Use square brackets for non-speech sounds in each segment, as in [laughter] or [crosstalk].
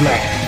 Black.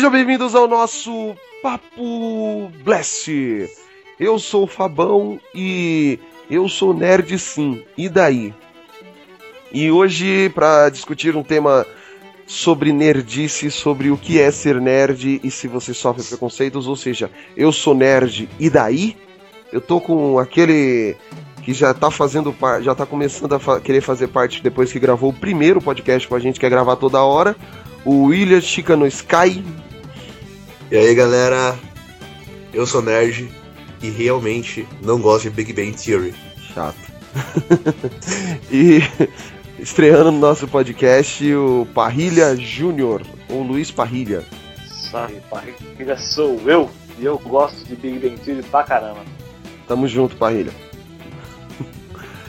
Sejam bem-vindos ao nosso Papo Blast. Eu sou o Fabão e eu sou nerd sim. E daí? E hoje, para discutir um tema sobre nerdice, sobre o que é ser nerd e se você sofre preconceitos, ou seja, eu sou nerd e daí? Eu tô com aquele que já tá fazendo parte, já tá começando a fa querer fazer parte depois que gravou o primeiro podcast com a gente, que é gravar toda hora o William Chica no Sky. E aí galera, eu sou nerd e realmente não gosto de Big Bang Theory. Chato. [laughs] e estreando no nosso podcast o Parrilha Júnior, ou Luiz Parrilha. Sabe, Parrilha sou eu e eu gosto de Big Bang Theory pra caramba. Tamo junto, Parrilha.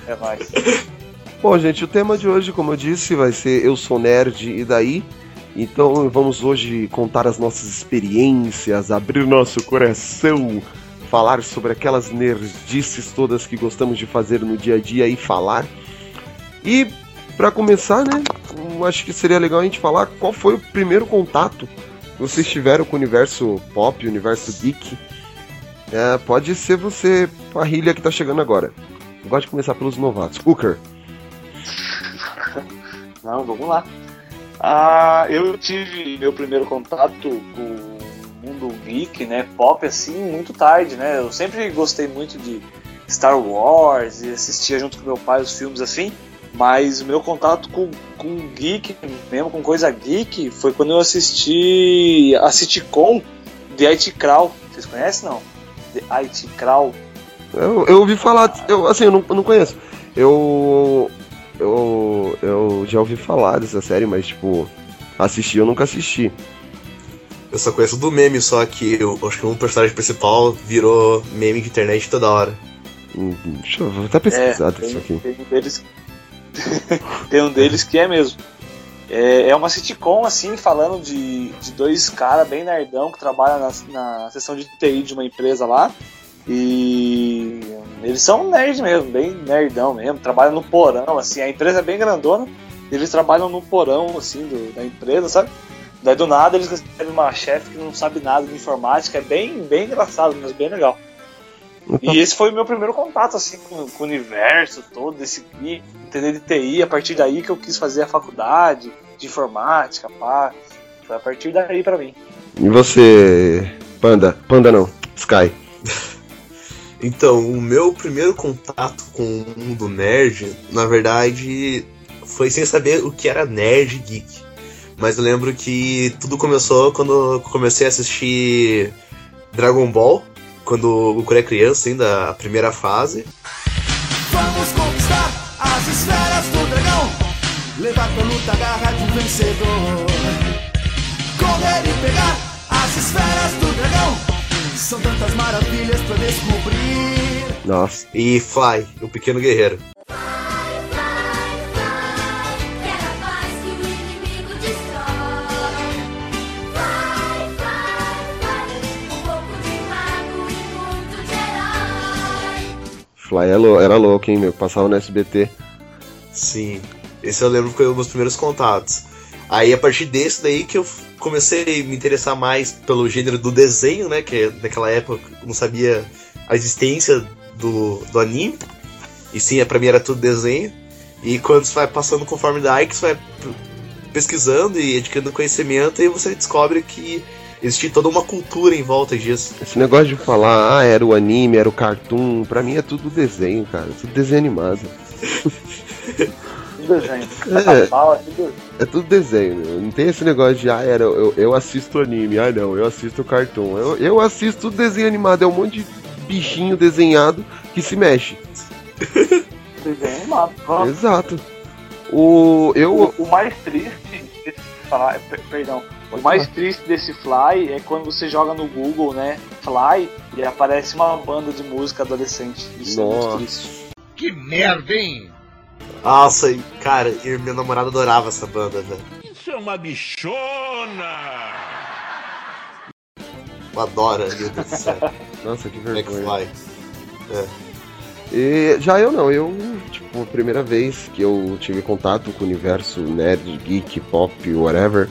É nóis. Bom, gente, o tema de hoje, como eu disse, vai ser Eu Sou Nerd e Daí. Então vamos hoje contar as nossas experiências, abrir nosso coração, falar sobre aquelas nerdices todas que gostamos de fazer no dia a dia e falar. E para começar, né, acho que seria legal a gente falar qual foi o primeiro contato que vocês tiveram com o universo pop, universo geek. É, pode ser você, Parrilha, que tá chegando agora. Eu gosto de começar pelos novatos. Hooker. Não, vamos lá. Ah, eu tive meu primeiro contato com o mundo geek, né, pop, assim, muito tarde, né? Eu sempre gostei muito de Star Wars e assistia junto com meu pai os filmes assim, mas o meu contato com, com geek, mesmo com coisa geek, foi quando eu assisti a sitcom The IT Crawl. Vocês conhecem, não? The IT Crawl. Eu, eu ouvi falar, eu, assim, eu não, eu não conheço. Eu eu, eu já ouvi falar dessa série, mas, tipo, assistir eu nunca assisti. Eu só conheço do meme, só que eu acho que um personagem principal virou meme de internet toda hora. Hum, deixa eu vou até pesquisar é, isso aqui. Tem um, deles... [laughs] tem um deles que é mesmo. É, é uma sitcom, assim, falando de, de dois caras bem nerdão que trabalham na, na seção de TI de uma empresa lá. E eles são nerds mesmo, bem nerdão mesmo, trabalham no porão, assim, a empresa é bem grandona, eles trabalham no porão, assim, do, da empresa, sabe? Daí do nada eles recebem uma chefe que não sabe nada de informática, é bem, bem engraçado, mas bem legal. E esse foi o meu primeiro contato, assim, com, com o universo todo, esse entender de TI, a partir daí que eu quis fazer a faculdade de informática, pá. Foi a partir daí para mim. E você, Panda? Panda não, Sky. Então, o meu primeiro contato com o mundo nerd, na verdade, foi sem saber o que era nerd geek. Mas eu lembro que tudo começou quando eu comecei a assistir Dragon Ball, quando o era criança, ainda a primeira fase. Vamos conquistar as esferas do dragão, levar pra luta a garra de um vencedor. Correr e pegar São tantas maravilhas pra descobrir. Nossa. E Fly, o pequeno guerreiro. Fly era louco, hein, meu? Passava no SBT. Sim. Esse eu lembro que foi um dos primeiros contatos. Aí a partir desse daí que eu comecei a me interessar mais pelo gênero do desenho, né? Que naquela época eu não sabia a existência do, do anime. E sim, pra mim era tudo desenho. E quando você vai passando conforme daí, que você vai pesquisando e adquirindo conhecimento, e você descobre que existe toda uma cultura em volta disso. Esse negócio de falar, ah, era o anime, era o cartoon, pra mim é tudo desenho, cara. Tudo desenho animado. [laughs] desenho. É, é, tudo desenho, meu. Não tem esse negócio de, ah, era, eu, eu assisto anime, ah não, eu assisto cartoon. Eu, eu assisto desenho animado, é um monte de bichinho desenhado que se mexe. Desenho animado, Exato. O. Eu. O, o mais triste desse perdão, o mais triste desse Fly é quando você joga no Google, né, Fly, e aparece uma banda de música adolescente. Isso é Nossa. muito triste. Que merda, hein? Nossa, cara, e minha namorada adorava essa banda, velho. Isso é uma bichona! Eu adoro, meu Deus do [laughs] céu. Nossa, que vergonha. McFly. E já eu não, eu, tipo, a primeira vez que eu tive contato com o universo nerd, geek, pop, whatever,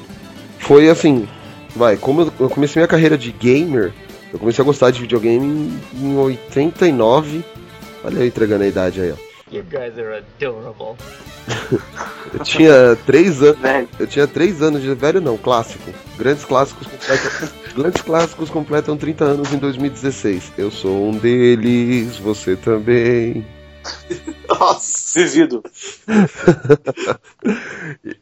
foi assim, vai, como eu, comecei minha carreira de gamer, eu comecei a gostar de videogame em, em 89, olha eu entregando a idade aí, ó. You guys are adorable. [laughs] Eu tinha três anos, Velho, eu tinha três anos de velho não, clássico. Grandes clássicos completam, [laughs] grandes clássicos completam 30 anos em 2016. Eu sou um deles, você também. [laughs] Nossa! vivido.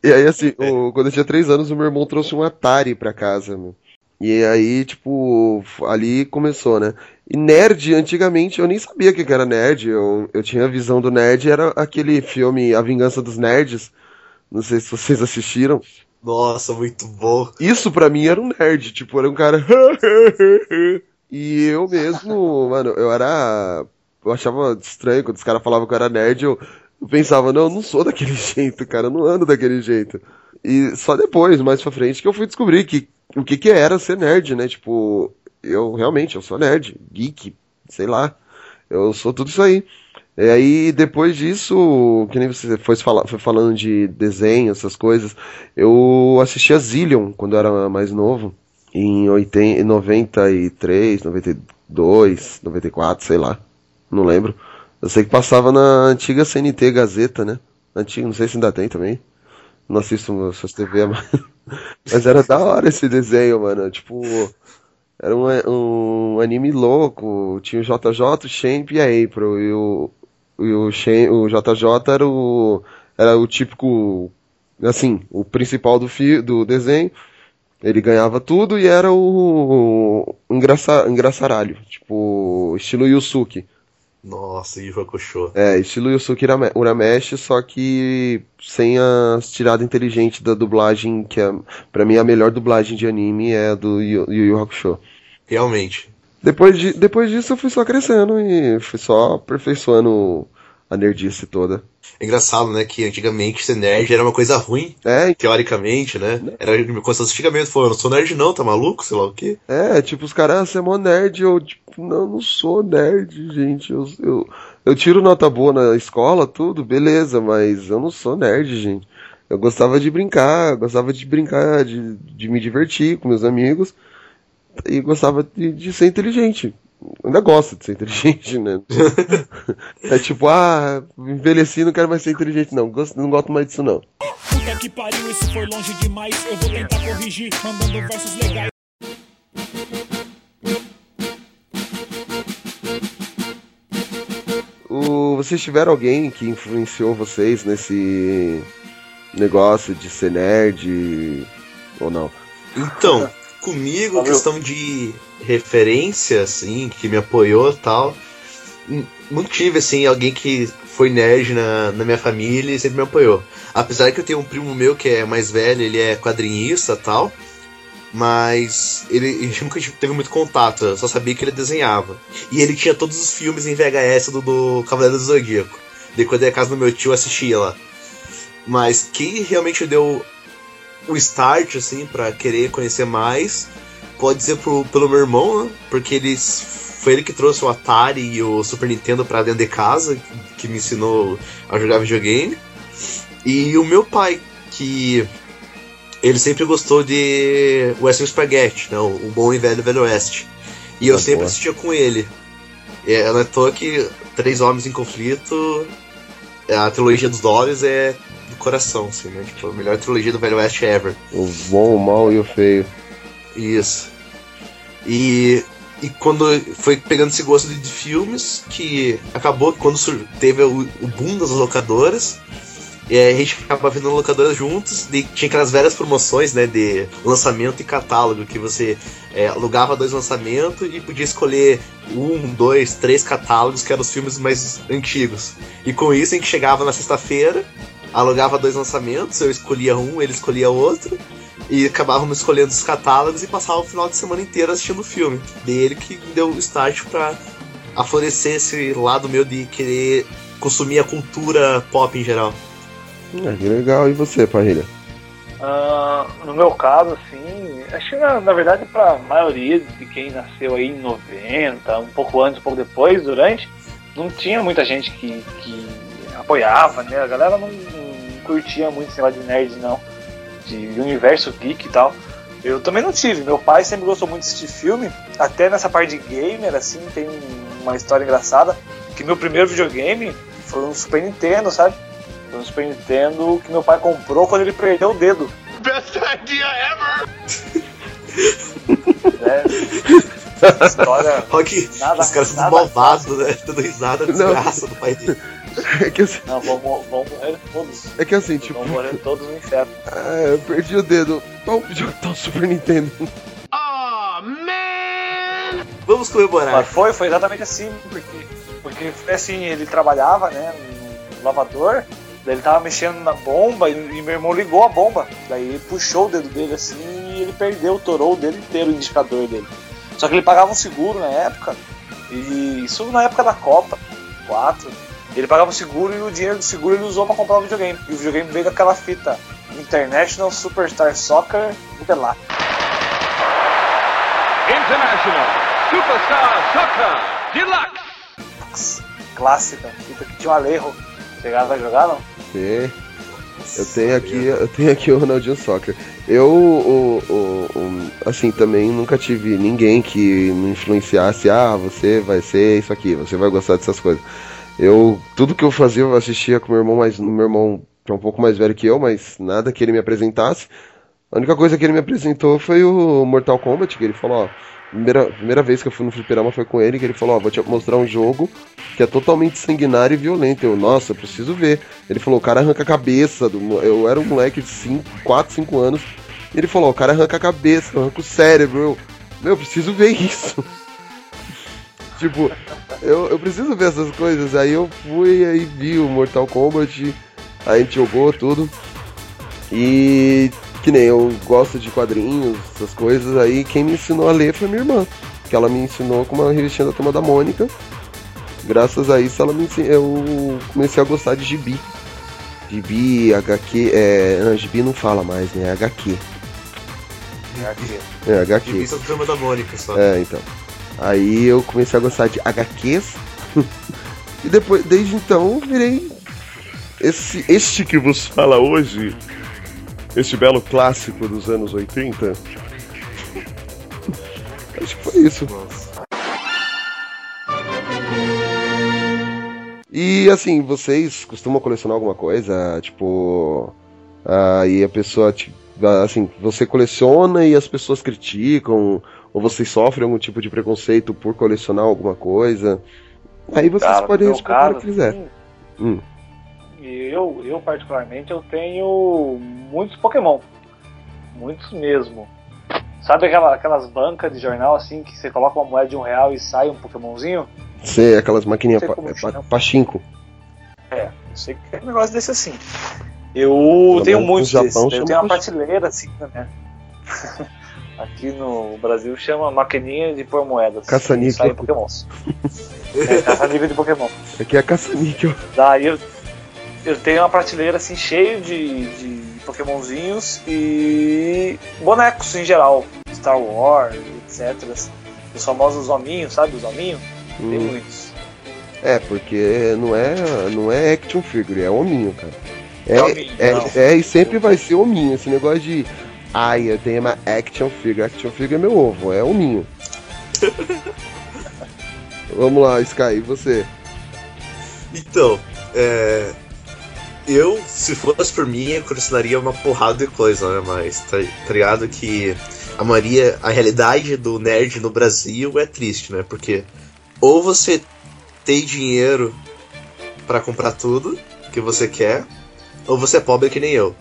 E aí, assim, o- quando eu tinha três anos, o meu irmão trouxe um Atari pra casa, meu. E aí, tipo, ali começou, né? E nerd, antigamente, eu nem sabia o que era nerd. Eu, eu tinha a visão do nerd, era aquele filme A Vingança dos Nerds. Não sei se vocês assistiram. Nossa, muito bom. Isso pra mim era um nerd, tipo, era um cara. [laughs] e eu mesmo, mano, eu era. Eu achava estranho quando os caras falavam que eu era nerd, eu, eu pensava, não, eu não sou daquele [laughs] jeito, cara, eu não ando daquele jeito. E só depois, mais pra frente, que eu fui descobrir que o que que era ser nerd, né? Tipo, eu realmente, eu sou nerd, geek, sei lá. Eu sou tudo isso aí. E aí, depois disso, que nem você foi, fala, foi falando de desenho, essas coisas, eu assisti a Zillion quando eu era mais novo, em 80, em 93, 92, 94, sei lá, não lembro. Eu sei que passava na antiga CNT Gazeta, né? Antiga, não sei se ainda tem também. Não assisto essas TV, mas, mas era da hora esse desenho, mano. Tipo, era um, um anime louco. Tinha o JJ, o Champ e a April. E o, e o, Shen- o JJ era o, era o típico, assim, o principal do, fi, do desenho. Ele ganhava tudo e era o, o engraça, engraçaralho. Tipo, estilo Yusuke. Nossa, Yu Hakusho. É, estilo Yusuke Urame- Urameshi, só que sem as tiradas inteligentes da dublagem, que é, pra mim a melhor dublagem de anime é a do Yu Yu Yu Hakusho. Realmente. Depois, de, depois disso eu fui só crescendo e fui só aperfeiçoando a nerdice toda. É engraçado, né, que antigamente ser nerd era uma coisa ruim, É, teoricamente, né? Era como se antigamente não sou nerd não, tá maluco? Sei lá o quê. é, tipo, os caras, ah, você é mó nerd, eu, tipo, não, não sou nerd, gente, eu, eu, eu tiro nota boa na escola, tudo, beleza, mas eu não sou nerd, gente. Eu gostava de brincar, gostava de brincar, de, de me divertir com meus amigos, e gostava de, de ser inteligente. Ainda gosto de ser inteligente, né? [laughs] é tipo, ah, envelheci, não quero mais ser inteligente, não. Gosto, não gosto mais disso, não. Puta que pariu, isso foi longe demais. Eu vou tentar corrigir, mandando versos legais. O, vocês tiveram alguém que influenciou vocês nesse negócio de ser nerd ou não? Então, comigo, Valeu. questão de referência, assim, que me apoiou tal. Não tive, assim, alguém que foi nerd na, na minha família e sempre me apoiou. Apesar que eu tenho um primo meu que é mais velho, ele é quadrinhista tal. Mas ele, [laughs] ele nunca teve muito contato, eu só sabia que ele desenhava. E ele tinha todos os filmes em VHS do, do Cavaleiro do Zodíaco. Daí quando ia à casa do meu tio, assistia lá. Mas quem realmente deu o start, assim, pra querer conhecer mais, pode ser pro, pelo meu irmão, né? Porque ele, foi ele que trouxe o Atari e o Super Nintendo pra dentro de casa, que me ensinou a jogar videogame. E o meu pai, que ele sempre gostou de Western Spaghetti, né? O, bom e velho Velho Oeste. E eu Ah, sempre boa. assistia com ele. É, não é toa que Três Homens em Conflito, é, a trilogia dos dólares é do coração, assim, né? Tipo, a melhor trilogia do Velho Oeste ever. O bom, o mal e o feio. Isso. E, e quando foi pegando esse gosto de, de filmes, que acabou quando teve o, o boom das locadoras, e aí a gente ficava vendo locadoras juntos, e tinha aquelas velhas promoções, né, de lançamento e catálogo, que você é, alugava dois lançamentos e podia escolher um, dois, três catálogos, que eram os filmes mais antigos. E com isso a gente chegava na sexta-feira, alugava dois lançamentos, eu escolhia um, ele escolhia outro, e acabávamos escolhendo os catálogos e passava o final de semana inteiro assistindo o filme. Dele que deu o start pra aflorescer esse lado meu de querer consumir a cultura pop em geral. Ah, que legal. E você, Parrilha? Ah, no meu caso, assim, acho que na, na verdade pra maioria de quem nasceu aí em 90, um pouco antes, um pouco depois, durante, não tinha muita gente que, que apoiava, né? A galera não, não curtia muito esse negócio de nerd, não. De universo geek e tal. Eu também não tive. Meu pai sempre gostou muito de assistir filme. Até nessa parte de gamer, assim, tem uma história engraçada. Que meu primeiro videogame foi um Super Nintendo, sabe? Foi um Super Nintendo que meu pai comprou quando ele perdeu o dedo. Best idea ever! né? [laughs] História. Olha que Nada- os caras nada malvados, né? Dando risada, Não. desgraça do pai dele. É que, assim- Não, vão, vão morrer todos. é que assim, tipo, Vão morrer todos no inferno. ah, eu perdi o dedo. Jogo tá o Super Nintendo? Oh, man! Vamos comemorar. Mas foi, foi exatamente assim, porque, porque foi assim, ele trabalhava, né, no lavador, daí ele tava mexendo na bomba e, e meu irmão ligou a bomba. Daí ele puxou o dedo dele assim e ele perdeu, torou o dedo inteiro o indicador dele. Só que ele pagava um seguro na época, e isso na época da Copa 4. Ele pagava o seguro e o dinheiro do seguro ele usou pra comprar o videogame. E o videogame veio com aquela fita International Superstar Soccer Interlac. International Superstar Soccer Deluxe! Clássica, fita que tinha um Alejo. Chegaram a jogar, não? Sim. Eu tenho aqui, eu tenho aqui o Ronaldinho Soccer. Eu, o, o- o- assim, também nunca tive ninguém que me influenciasse. Ah, você vai ser isso aqui, você vai gostar dessas coisas. Eu, tudo que eu fazia, eu assistia com meu irmão mais, meu irmão que é um pouco mais velho que eu, mas nada que ele me apresentasse. A única coisa que ele me apresentou foi o Mortal Kombat, que ele falou, ó, primeira, primeira vez que eu fui no fliperama foi com ele, que ele falou, ó, vou te mostrar um jogo que é totalmente sanguinário e violento. Eu, nossa, eu preciso ver. Ele falou, o cara arranca a cabeça do. Eu era um moleque de 5, 4, 5 anos. E ele falou, o cara arranca a cabeça, arranca o cérebro. Eu, meu, eu preciso ver isso. Tipo, eu, eu preciso ver essas coisas. Aí eu fui aí vi o Mortal Kombat. A gente jogou tudo. E que nem eu gosto de quadrinhos, essas coisas. Aí quem me ensinou a ler foi minha irmã. Que ela me ensinou com uma revistinha da turma da Mônica. Graças a isso ela me ensin- eu comecei a gostar de gibi. Gibi, HQ, é. Não, gibi não fala mais, né? HQ. É, HQ. Revista do Turma da Mônica só. É, então. Aí eu comecei a gostar de HQs. [laughs] e depois, desde então, virei esse este que vos fala hoje, este belo clássico dos anos 80. [laughs] Acho que foi isso. E assim, vocês costumam colecionar alguma coisa? Tipo. Aí a pessoa. Assim, você coleciona e as pessoas criticam? Ou vocês sofrem algum tipo de preconceito por colecionar alguma coisa? Aí vocês Cara, podem responder o que quiser. assim, Hum. Eu, eu particularmente, eu tenho muitos Pokémon. Muitos mesmo. Sabe aquela- aquelas bancas de jornal assim que você coloca uma moeda de um real e sai um Pokémonzinho? Sei, aquelas maquininhas pa, é, pa, pachinko. É, eu sei que é um negócio desse assim. Eu Pelo tenho muitos desses. Eu chama tenho uma prateleira assim, né? [laughs] Aqui no Brasil chama maquininha de pôr moedas. Caça-níquel. Pokémons. é, caça-níquel de Pokémon. Aqui é caça-níquel. Daí eu, eu tenho uma prateleira assim cheio de, de Pokémonzinhos e bonecos em geral. Star Wars, etc. Os famosos hominhos, sabe? Os hominhos? Tem Hum. muitos. É, porque não é, não é action figure, é hominho, cara. É, É hominho, é, é, e sempre vai ser hominho. Esse negócio de. Ai, eu tenho uma action figure. Action figure é meu ovo, é hominho. [laughs] Vamos lá, Sky, e você? Então, é. Eu, se fosse por mim, eu colecionaria uma porrada de coisa, né? Mas tá, tá ligado que a Maria, a realidade do nerd no Brasil é triste, né? Porque ou você tem dinheiro pra comprar tudo que você quer, ou você é pobre que nem eu.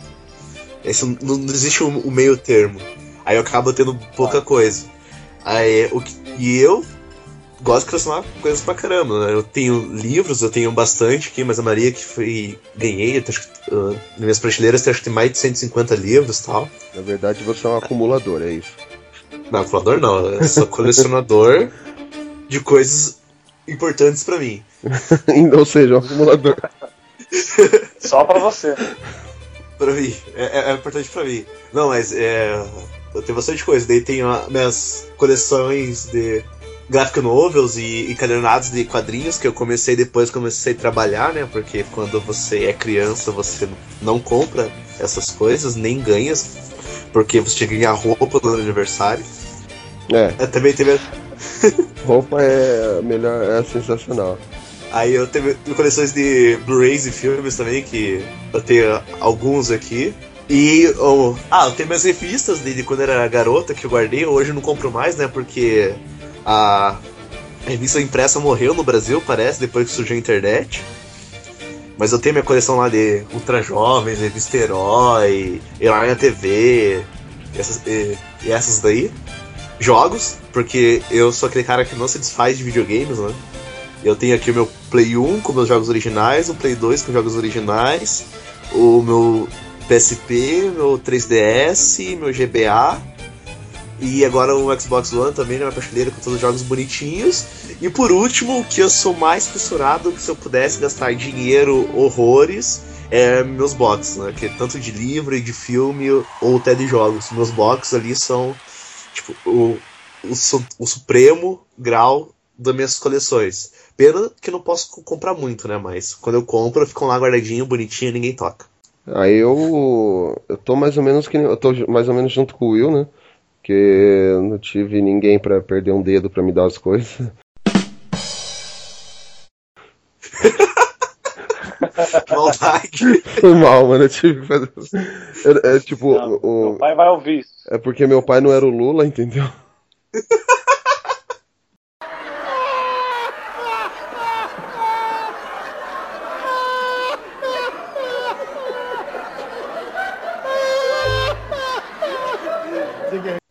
Esse, não, não existe o, o meio termo. Aí eu acabo tendo pouca coisa. Aí, o que, e eu gosto de colecionar coisas pra caramba. Né? Eu tenho livros, eu tenho bastante aqui, mas a Maria que foi. ganhei, acho que, uh, nas minhas prateleiras acho que tem mais de 150 livros e tal. Na verdade, você é um acumulador, é isso. Não, acumulador não, eu sou [laughs] colecionador de coisas importantes pra mim. [laughs] Ou seja, um acumulador. Só pra você. [laughs] Pra mim, é, é- é importante pra mim. Não, mas é. Eu tenho bastante coisa. Daí tenho a- minhas coleções de graphic novels e encadernados de quadrinhos que eu comecei depois que comecei a trabalhar, né? Porque quando você é criança você não compra essas coisas, nem ganha, porque você tinha que ganhar roupa no aniversário. É, Eu também teve. roupa é melhor, é sensacional. Aí eu tenho coleções de Blu-rays e filmes também, que eu tenho alguns aqui. E. oh, ah, eu tenho minhas revistas de, de quando era garota que eu guardei, hoje eu não compro mais, né? Porque a, a revista impressa morreu no Brasil, parece, depois que surgiu a internet. Mas eu tenho minha coleção lá de Ultra Jovens, Revista Herói, Herói na TV, essas, e, e essas daí. Jogos, porque eu sou aquele cara que não se desfaz de videogames, né? Eu tenho aqui o meu Play 1 com meus jogos originais, o Play 2 com jogos originais, o meu PSP, meu 3DS, meu GBA, e agora o Xbox One também, na minha prateleira com todos os jogos bonitinhos. E por último, o que eu sou mais fissurado, que se eu pudesse gastar dinheiro horrores, é meus boxes, né? Que é tanto de livro de filme ou até de jogos. Meus boxes ali são tipo o, o, o supremo grau das minhas coleções. Pena que eu não posso co- comprar muito, né? Mas quando eu compro, ficam lá guardadinho, bonitinho, ninguém toca. Aí eu. Eu tô mais ou menos que Eu tô mais ou menos junto com o Will, né? Porque eu não tive ninguém pra perder um dedo pra me dar as coisas. [laughs] Maldade. Foi mal, mano. Eu tive que fazer. É, é tipo, Não, o- Meu pai vai ouvir isso. é porque meu pai não era o Lula, entendeu? [laughs]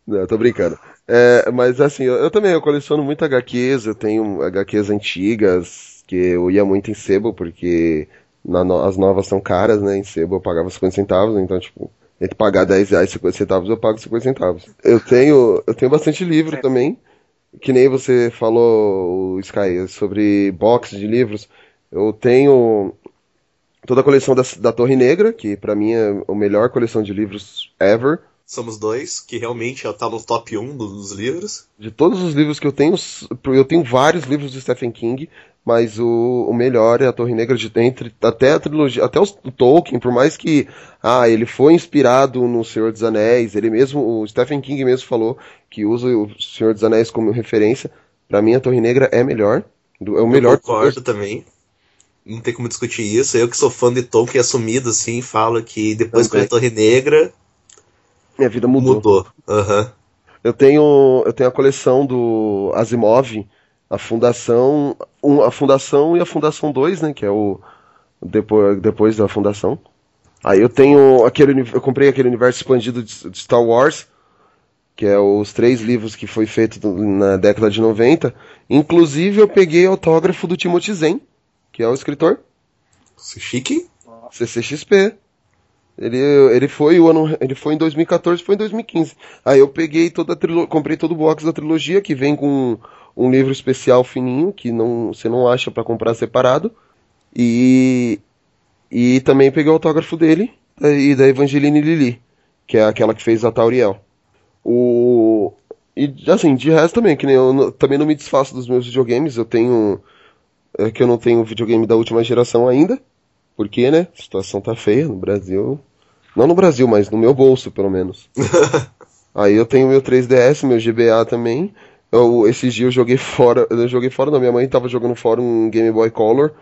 Não, tô brincando. É, mas assim, eu, eu também eu coleciono muito HQs, eu tenho HQs antigas, que eu ia muito em sebo, porque no- as novas são caras, né? Em sebo eu pagava 50 centavos, então, tipo, entre pagar 10 reais e 50 centavos, eu pago 50 centavos. Eu tenho, eu tenho bastante livro também, que nem você falou, Sky, sobre box de livros. Eu tenho toda a coleção da, da Torre Negra, que pra mim é a melhor coleção de livros ever. Somos dois, que realmente tá no top 1 dos livros. De todos os livros que eu tenho, eu tenho vários livros do Stephen King, mas o, o melhor é a Torre Negra de entre até a trilogia, até os- o Tolkien, por mais que ah, ele foi inspirado no Senhor dos Anéis, ele mesmo, o Stephen King mesmo falou que usa o Senhor dos Anéis como referência. Pra mim a Torre Negra é melhor, é o melhor. Eu concordo também. Não tem como discutir isso. Eu que sou fã de Tolkien assumido, assim, falo que depois que eu li a Torre Negra, Minha vida mudou. mudou. Aham. Eu tenho, eu tenho a coleção do Asimov, a Fundação, um, a Fundação e a Fundação 2, né, que é o depois, depois da Fundação. Aí eu tenho aquele, eu comprei aquele universo expandido de, de Star Wars, que é os três livros que foi feito na década de 90. Inclusive eu peguei autógrafo do Timothy Zahn, que é o escritor, Chique? CCXP. Ele, ele foi o ano, ele foi em 2014, foi em 2015. Aí eu peguei toda a trilogia, comprei todo o box da trilogia que vem com um livro especial fininho que não, você não acha pra comprar separado. E e também peguei o autógrafo dele e da Evangeline Lilly, que é aquela que fez a Tauriel. O e assim, de resto também, que nem eu também não me desfaço dos meus videogames, eu tenho é que eu não tenho videogame da última geração ainda. Porque, né? A situação tá feia no Brasil. Não no Brasil, mas no meu bolso, pelo menos. [laughs] Aí eu tenho meu 3DS, meu GBA também. Eu, esses dias eu joguei fora. Eu joguei fora, não. Minha mãe tava jogando fora um Game Boy Color.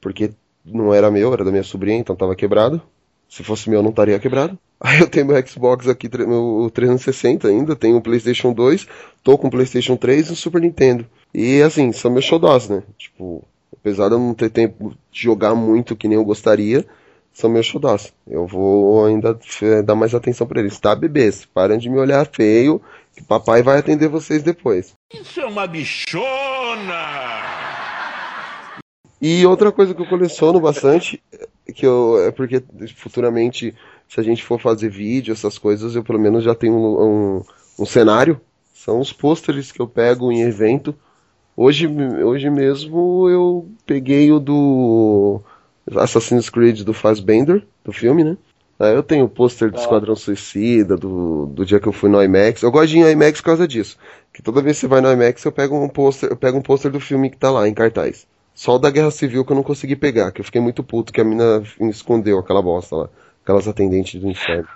Porque não era meu, era da minha sobrinha, então tava quebrado. Se fosse meu, não estaria quebrado. [laughs] Aí eu tenho meu Xbox aqui, meu 360 ainda. Tenho o PlayStation 2. Tô com o PlayStation 3 e o Super Nintendo. E assim, são meus xodós, né? Tipo, apesar de eu não ter tempo de jogar muito que nem eu gostaria, são meus xodós. Eu vou ainda eh, dar mais atenção pra eles. Tá, bebês? Parem de me olhar feio, que papai vai atender vocês depois. Isso é uma bichona! E outra coisa que eu coleciono bastante, que eu, é porque futuramente, se a gente for fazer vídeo, essas coisas, eu pelo menos já tenho um, um, um cenário. São os pôsteres que eu pego em evento. Hoje, hoje mesmo eu peguei o do Assassin's Creed do Fassbender, do filme, né? Aí eu tenho o pôster do Esquadrão Suicida, do, do dia que eu fui no IMAX. Eu gosto de ir no IMAX por causa disso. Que toda vez que você vai no IMAX eu pego um pôster, eu pego um pôster do filme que tá lá, em cartaz. Só o da Guerra Civil que eu não consegui pegar, que eu fiquei muito puto que a mina escondeu aquela bosta lá. Aquelas atendentes do inferno.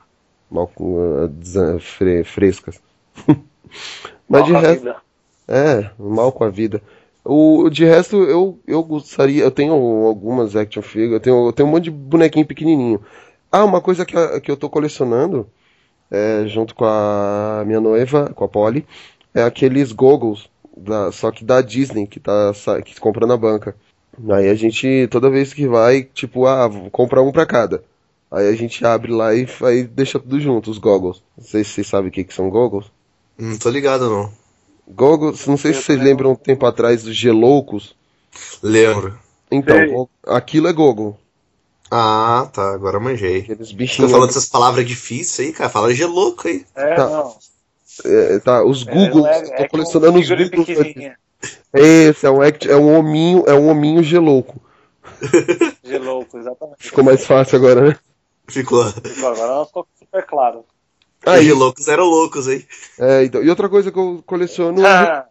Mal uh, fre- frescas. [laughs] Mas de resto. vida. É, mal com a vida. O, de resto, eu, eu gostaria. Eu tenho algumas action figures, eu tenho, eu tenho um monte de bonequinho pequenininho. Ah, uma coisa que, que eu tô colecionando, é, junto com a minha noiva, com a Polly, é aqueles goggles, da, só que da Disney, que tá que compra na banca. Aí a gente, toda vez que vai, tipo, ah, vou comprar um pra cada. Aí a gente abre lá e aí deixa tudo junto, os goggles. Não sei se vocês sabem o que, que são goggles. Não tô ligado, não. Goggles, não sei se vocês lembram um tempo atrás dos Geloucos. Lembro. Então, go- aquilo é goggle. Ah, tá, agora manjei. Aqueles Tá bichinhos. falando dessas palavras difíceis aí, cara. Fala de louco aí. É, Tá. não. é, tá, os Googles. É, eu é tô que colecionando um os pequenininha. Esse é um, act, é um hominho, é um hominho gelouco. Gelouco, exatamente. Ficou mais fácil agora, né? Ficou. Ficou, Agora ficou super claro. Aí, loucos eram loucos aí. é, então, e outra coisa que eu coleciono é, Ah,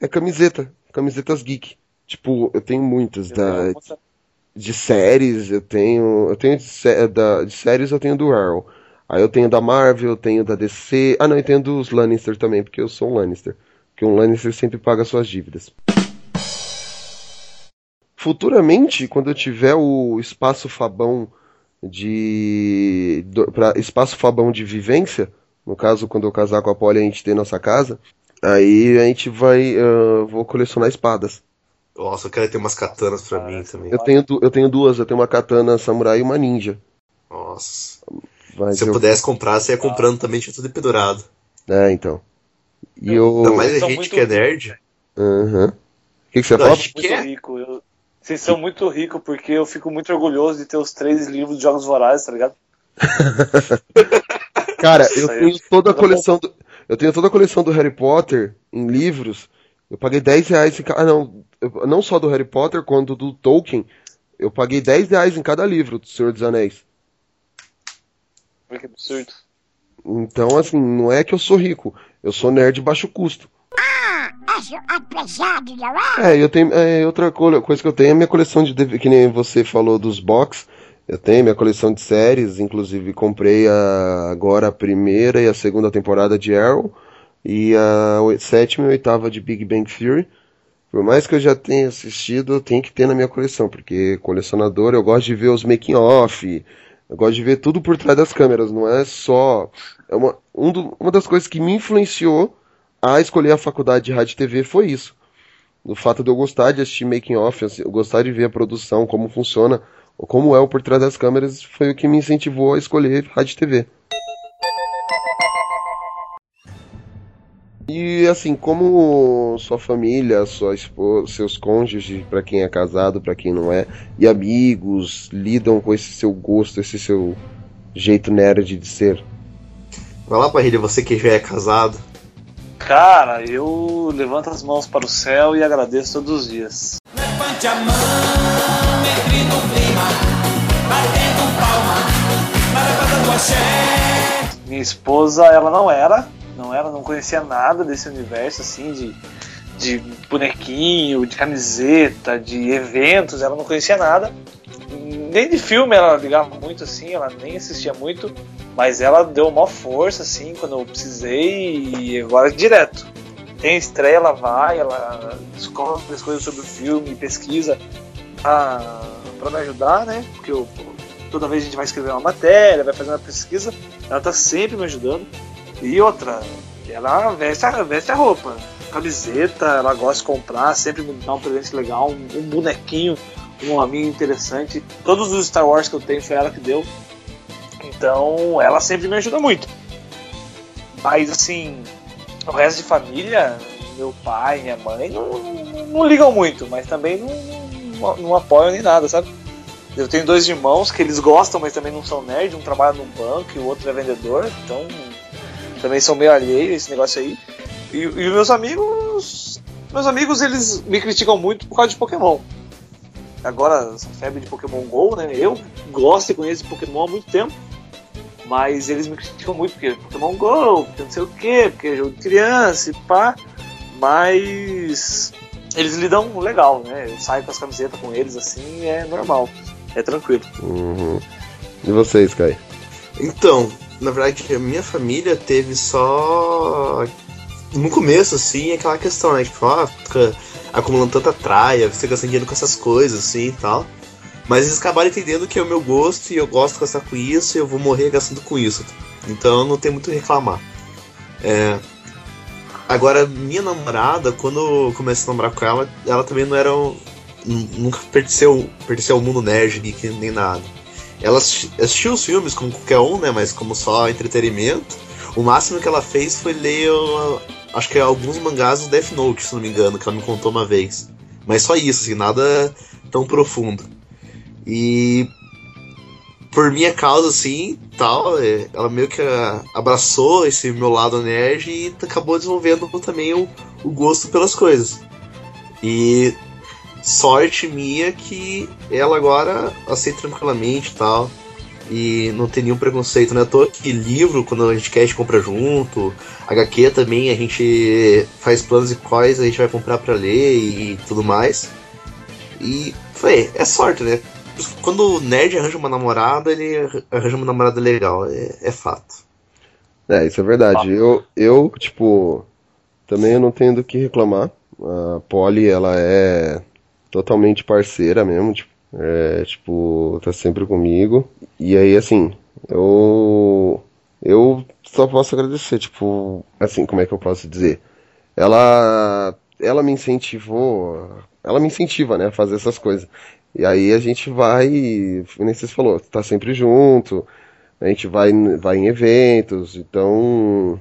é camiseta. Camisetas geek. Tipo, eu tenho muitas da, eu- de séries, eu tenho. Eu tenho de, sé- da, de séries eu tenho do Arrow. Aí eu tenho da Marvel, eu tenho da DC. Ah não, eu tenho dos Lannister também, porque eu sou um Lannister. Porque um Lannister sempre paga suas dívidas. Futuramente, quando eu tiver o espaço Fabão de. pra, espaço Fabão de vivência, no caso, quando eu casar com a Polly, a gente ter nossa casa, aí a gente vai. ah, vou colecionar espadas. Nossa, eu quero ter umas katanas pra mim também. Eu tenho, eu tenho duas, eu tenho uma katana samurai e uma ninja. Nossa. Mas Se eu eu- pudesse comprar, você ia comprando também, tinha tudo pendurado. É, então. E eu. Ainda mais a gente muito- que é nerd. Aham. O que, que você Não, fala? a gente muito quer. rico. Eu- Vocês são muito ricos porque eu fico muito orgulhoso de ter os três livros de Jogos Vorazes, tá ligado? [laughs] Cara, eu tenho toda a coleção do. Eu tenho toda a coleção do Harry Potter em livros. Eu paguei 10 reais em cada. Ah, não. eu- Não só do Harry Potter, quanto do Tolkien. Eu paguei 10 reais em cada livro do Senhor dos Anéis. Que absurdo. Então, assim, não é que eu sou rico. Eu sou nerd de baixo custo. Acho apressado, não é? É, eu tenho. É, outra co- coisa que eu tenho é a minha coleção de DVD, que nem você falou dos box. Eu tenho minha coleção de séries, inclusive comprei a, agora a primeira e a segunda temporada de Arrow e a sétima e oitava de Big Bang Theory. Por mais que eu já tenha assistido, eu tenho que ter na minha coleção, porque colecionador eu gosto de ver os making off, eu gosto de ver tudo por trás das câmeras, não é só. É uma, um do- uma das coisas que me influenciou a escolher a faculdade de rádio e TV foi isso. O fato de eu gostar de assistir making off, assim, eu gostar de ver a produção, como funciona, como é o por trás das câmeras, foi o que me incentivou a escolher rádio e TV. E assim, como sua família, sua esposa, seus cônjuges, pra quem é casado, pra quem não é, e amigos lidam com esse seu gosto, esse seu jeito nerd de ser? Vai lá, Parrilha, você que já é casado. Cara, eu levanto as mãos para o céu e agradeço todos os dias. Levante a mão, entre no clima, batendo palma, do axé. Minha esposa, ela não era, não era, não conhecia nada desse universo assim de, de bonequinho, de camiseta, de eventos, ela não conhecia nada. Nem de filme ela ligava muito assim, ela nem assistia muito, mas ela deu uma força assim quando eu precisei e agora é direto. Tem estreia, ela vai, ela descobre as coisas sobre o filme, pesquisa pra, pra me ajudar, né? Porque eu, toda vez a gente vai escrever uma matéria, vai fazer uma pesquisa, ela tá sempre me ajudando. E outra, ela veste a, veste a roupa, camiseta, ela gosta de comprar, sempre me dá um presente legal, um, um bonequinho, um amigo interessante. Todos os Star Wars que eu tenho foi ela que deu. Então ela sempre me ajuda muito. Mas assim, o resto de família, meu pai, minha mãe, não, não- ligam muito, mas também não, não, não apoiam nem nada, sabe? Eu tenho dois irmãos que eles gostam, mas também não são nerd. Um trabalha num banco e o outro é vendedor, então também são meio alheios esse negócio aí. E, e meus amigos. Meus amigos, eles me criticam muito por causa de Pokémon. Agora, essa febre de Pokémon GO, né? Eu gosto e conheço Pokémon há muito tempo. Mas eles me criticam muito porque Pokémon GO, porque não sei o que, porque é jogo de criança e pá. Mas eles lidam legal, né? Eu saio com as camisetas com eles assim, é normal. É tranquilo. Uhum. E vocês, Kai? Então, na verdade, a minha família teve só. No começo, assim, aquela questão, né? Tipo, ó, fica acumulando tanta traia, você gasta dinheiro com essas coisas, assim e tal. Mas eles acabaram entendendo que é o meu gosto e eu gosto de gastar com isso e eu vou morrer gastando com isso. Então não tem muito a reclamar. É... Agora, minha namorada, quando eu comecei a namorar com ela, ela também não era. Um... Nunca pertenceu, pertenceu ao mundo nerd, geek, nem nada. Ela assistiu os filmes como qualquer um, né? Mas como só entretenimento. O máximo que ela fez foi ler, acho que alguns mangás do Death Note, se não me engano, que ela me contou uma vez. Mas só isso, assim, nada tão profundo. E por minha causa, assim, tal, é, ela meio que abraçou esse meu lado nerd e acabou desenvolvendo também o, o gosto pelas coisas. E sorte minha que ela agora aceita tranquilamente e tal. E não tem nenhum preconceito, né? Tô aqui livro, quando a gente quer, a gente compra junto. HQ também, a gente faz planos e quais a gente vai comprar para ler e tudo mais. E foi, é sorte, né? Quando o nerd arranja uma namorada, ele arranja uma namorada legal, é, é fato. É, isso é verdade. Eu, eu, tipo, também não tenho do que reclamar. A Polly, ela é totalmente parceira mesmo, tipo, é, tipo, tá sempre comigo. E aí, assim, eu. Eu só posso agradecer, tipo, assim, como é que eu posso dizer? Ela. Ela me incentivou. Ela me incentiva, né, a fazer essas coisas. E aí a gente vai, nem você falou, tá sempre junto, a gente vai, vai em eventos, então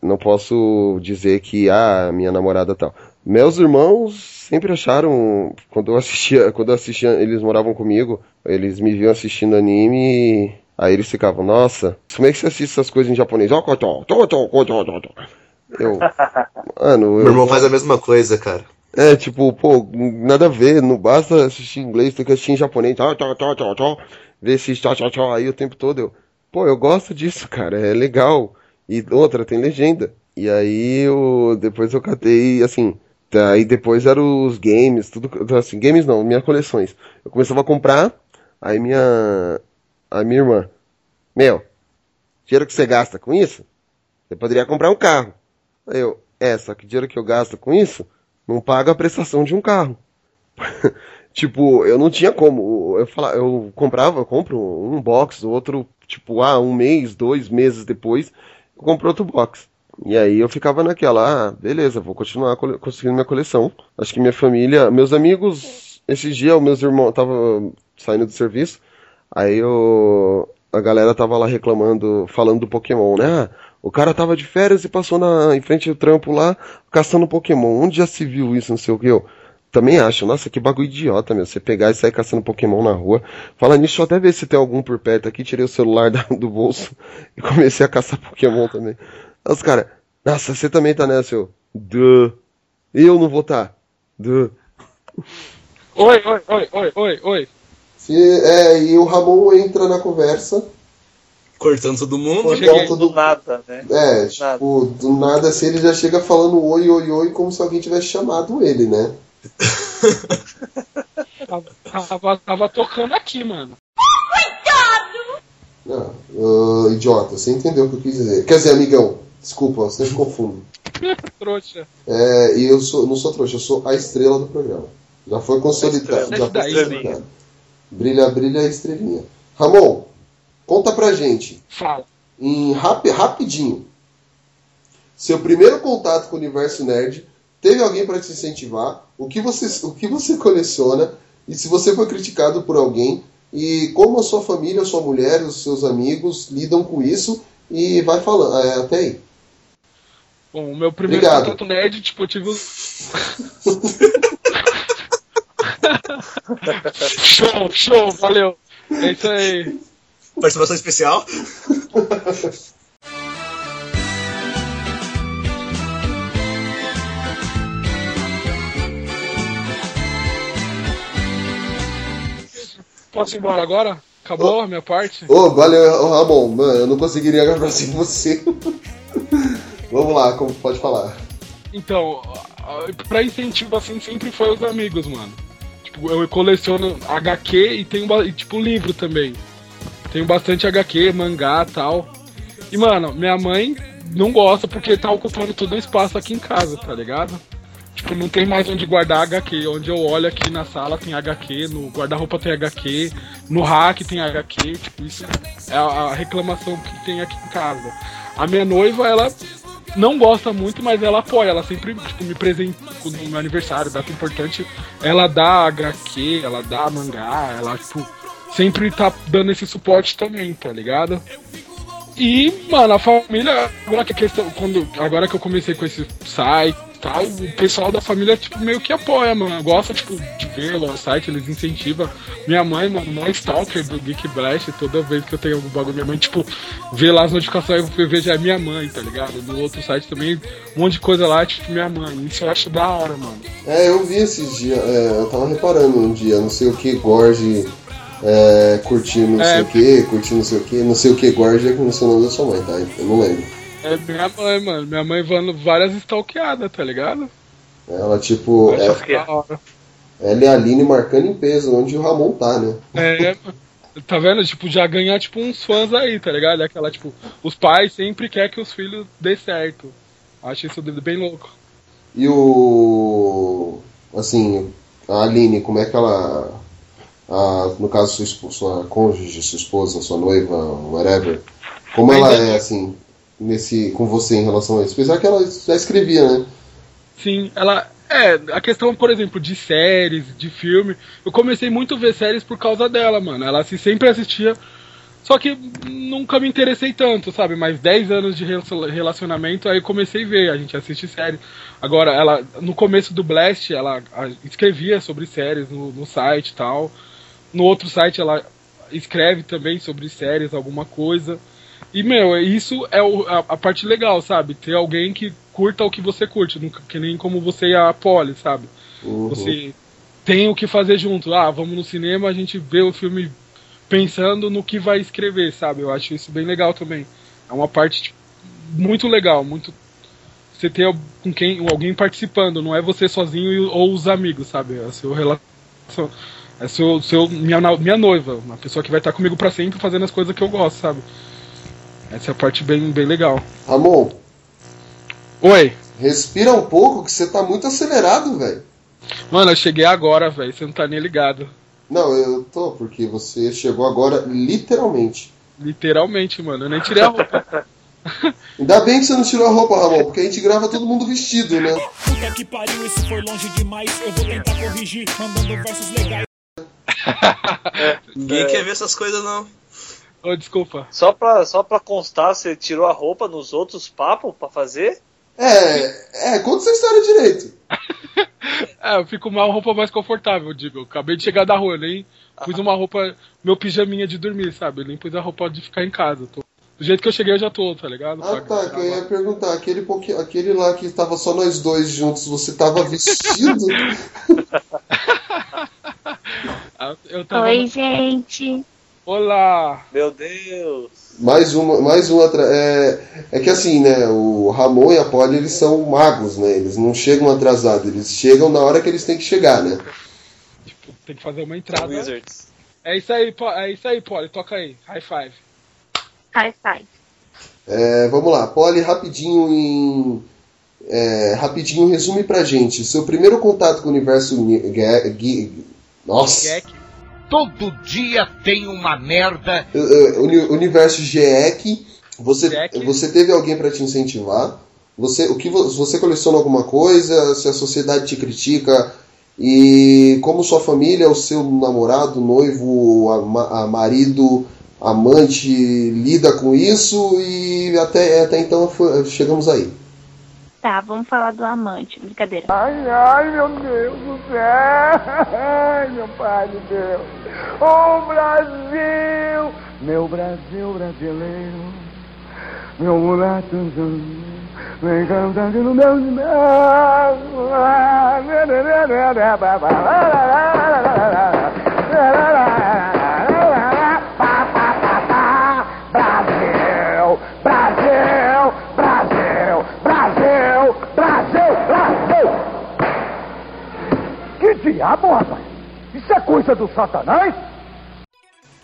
não posso dizer que, ah, minha namorada tal. Meus irmãos sempre acharam, quando eu assistia, quando eu assistia, eles moravam comigo, eles me viam assistindo anime, aí eles ficavam, nossa, como é que você assiste essas coisas em japonês? Eu, mano, Meu irmão faz a mesma coisa, cara. É, tipo, pô, nada a ver, não basta assistir em inglês, tem que assistir em japonês, tchau, tchau, tchau, tchau, tchau, ver esse tchau, tchau, tchau aí o tempo todo. Eu, pô, eu gosto disso, cara, é legal. E outra, tem legenda. E aí eu, depois eu catei, assim, Aí depois eram os games, tudo assim, games não, minhas coleções. Eu começava a comprar, aí minha a minha irmã, meu, dinheiro que você gasta com isso, você poderia comprar um carro. Aí eu, é, só que dinheiro que eu gasto com isso não paga a prestação de um carro. [laughs] tipo, eu não tinha como. Eu falava, eu comprava, eu compro um box, outro, tipo, ah, um mês, dois meses depois, eu compro outro box. E aí eu ficava naquela, ah, beleza, vou continuar conseguindo minha coleção. Acho que minha família, meus amigos, esses dias, meus irmãos, tava saindo do serviço, aí eu, a galera tava lá reclamando, falando do Pokémon, né? Ah, o cara tava de férias e passou na, em frente do trampo lá, caçando Pokémon. Onde já se viu isso, não sei o que? Eu também acho, nossa, que bagulho idiota, meu. Você pegar e sair caçando Pokémon na rua. Fala nisso, deixa eu até ver se tem algum por perto aqui. Tirei o celular [laughs] do bolso e comecei a caçar Pokémon também. Os caras, nossa, você também tá nessa, eu. Duh. Eu não vou tá. Duh. Oi, oi, oi, oi, oi, oi. Se, é, e o Ramon entra na conversa. Cortando todo mundo. Cortando todo... do nada, né? É, tipo, nada. do nada assim ele já chega falando oi, oi, oi, como se alguém tivesse chamado ele, né? [laughs] tava, tava, tava tocando aqui, mano. Coitado! Não, uh, idiota, você entendeu o que eu quis dizer. Quer dizer, amigão, Desculpa, você me confunde. [laughs] trouxa. É, e eu sou, não sou trouxa, eu sou a estrela do programa. Já foi consolidado. Já foi consolidado. Brilha, brilha a estrelinha. Ramon, conta pra gente. Fala. Em rap, rapidinho. Seu primeiro contato com o universo nerd, teve alguém para te incentivar? O que você, o que você [laughs] coleciona? E se você foi criticado por alguém? E como a sua família, a sua mulher, os seus amigos lidam com isso? E vai falando, é, até aí. Bom, o meu primeiro Obrigado. contato nerd, tipo, eu tive. [laughs] Show, show, valeu. É isso aí. Participação especial. Posso ir embora agora? Acabou a minha parte? Ô, valeu, ô, Ramon. Mano, eu não conseguiria gravar sem você. Vamos lá, como pode falar. Então, pra incentivo assim sempre foi os amigos, mano. Tipo, eu coleciono HQ e tenho tipo livro também. Tenho bastante HQ, mangá tal. E mano, minha mãe não gosta porque tá ocupando todo o espaço aqui em casa, tá ligado? Tipo, não tem mais onde guardar HQ. Onde eu olho aqui na sala tem HQ, no guarda-roupa tem HQ, no rack tem HQ. Tipo, isso é a reclamação que tem aqui em casa. A minha noiva, ela não gosta muito, mas ela apoia. Ela sempre tipo, me presenta no meu aniversário, data importante. Ela dá HQ, ela dá mangá, ela tipo, sempre tá dando esse suporte também, tá ligado? E, mano, a família, agora que a questão, quando, agora que eu comecei com esse site tal, o pessoal da família, tipo, meio que apoia, mano. Gosta, tipo, de ver o site, eles incentivam. Minha mãe, mano, mó stalker do Geek Blast, toda vez que eu tenho algum bagulho, minha mãe, tipo, vê lá as notificações, eu vejo é minha mãe, tá ligado? No outro site também, um monte de coisa lá, tipo, minha mãe. Isso eu acho da hora, mano. É, eu vi esses dias, é, eu tava reparando um dia, não sei o que, Gorge é, curtindo não É. sei o que, curtindo não sei o que, não sei o que, Gorge é com o nome da sua mãe, tá? Eu não lembro. É minha mãe, mano. Minha mãe vando várias stalkeadas, tá ligado? Ela, tipo, Eu é, ela e a Aline marcando em peso, onde o Ramon tá, né? É, tá vendo? Tipo, já ganhar, tipo, uns fãs aí, tá ligado? Aquela, tipo, os pais sempre querem que os filhos dê certo. Acho isso bem louco. E o. Assim, a Aline, como é que ela. A, no caso, sua, sua cônjuge, sua esposa, sua noiva, whatever. Como ela Ainda- é, assim, nesse, com você em relação a isso? Apesar que ela já escrevia, né? Sim, ela. É, a questão, por exemplo, de séries, de filme. Eu comecei muito a ver séries por causa dela, mano. Ela se sempre assistia. Só que nunca me interessei tanto, sabe? Mais 10 anos de relacion- relacionamento, aí comecei a ver, a gente assiste série. Agora, ela, no começo do Blast, ela escrevia sobre séries no, no site e tal. No outro site, ela escreve também sobre séries, alguma coisa. E, meu, isso é o- a, a parte legal, sabe? Ter alguém que curta o que você curte, que nem como você e a Polly, sabe? Uhum. Você tem o que fazer junto. Ah, vamos no cinema, a gente vê o filme pensando no que vai escrever, sabe? Eu acho isso bem legal também. É uma parte tipo, muito legal, muito você ter com quem alguém participando, não é você sozinho e- ou os amigos, sabe? É seu relação, é seu, seu minha, minha noiva, uma pessoa que vai estar comigo pra sempre fazendo as coisas que eu gosto, sabe? Essa é a parte bem, bem legal. Ramon, Oi. respira um pouco que você tá muito acelerado, velho. Mano, eu cheguei agora, velho. Você não tá nem ligado. Não, eu tô, porque você chegou agora literalmente. Literalmente, mano. Eu nem tirei a roupa. [laughs] Ainda bem que você não tirou a roupa, Ramon, porque a gente grava todo mundo vestido, né? Puta que pariu, isso foi longe demais. Eu vou tentar corrigir, mandando versos legais. [laughs] Ninguém quer ver essas coisas, não. Ô, desculpa. Só pra, só pra constar, você tirou a roupa nos outros papos pra fazer? É, é, conta essa história direito. [laughs] É, eu fico com uma roupa mais confortável, eu digo. Eu acabei de chegar da rua, nem pus uma roupa, meu pijaminha de dormir, sabe? Eu nem pus a roupa de ficar em casa. tô- Do jeito que eu cheguei, eu já tô, tá ligado? Ah, tá, que eu ia perguntar, aquele, aquele lá que tava só nós dois juntos, você tava vestido? [laughs] [laughs] Eu tava... Oi, gente. Olá! Meu Deus! mais uma, mais uma. É, é que assim, né, o Ramon e a Polly, eles são magos, né? Eles não chegam atrasados, eles chegam na hora que eles têm que chegar, né? Tem que fazer uma entrada. Wizards. É isso aí, é isso aí, Polly. Toca aí. High five. High five. É, vamos lá, Polly, rapidinho em. é, rapidinho, resume pra gente. Seu primeiro contato com o universo. uni- ge- ge- Nossa! Todo dia tem uma merda. Uh, uh, uni- universo GEC, você, GEC. você teve alguém para te incentivar? Você, o que vo- você coleciona alguma coisa? Se a sociedade te critica e como sua família, o seu namorado, noivo, a, a marido, amante lida com isso e até, até então foi- chegamos aí. Tá, vamos falar do amante. Brincadeira. Ai, ai, meu Deus do céu! Ai, [laughs] meu pai de Deus! Ô Brasil! Meu Brasil brasileiro, meu mulato vem cantando no meu Brasil! Diabo, rapaz? Isso é coisa do satanás?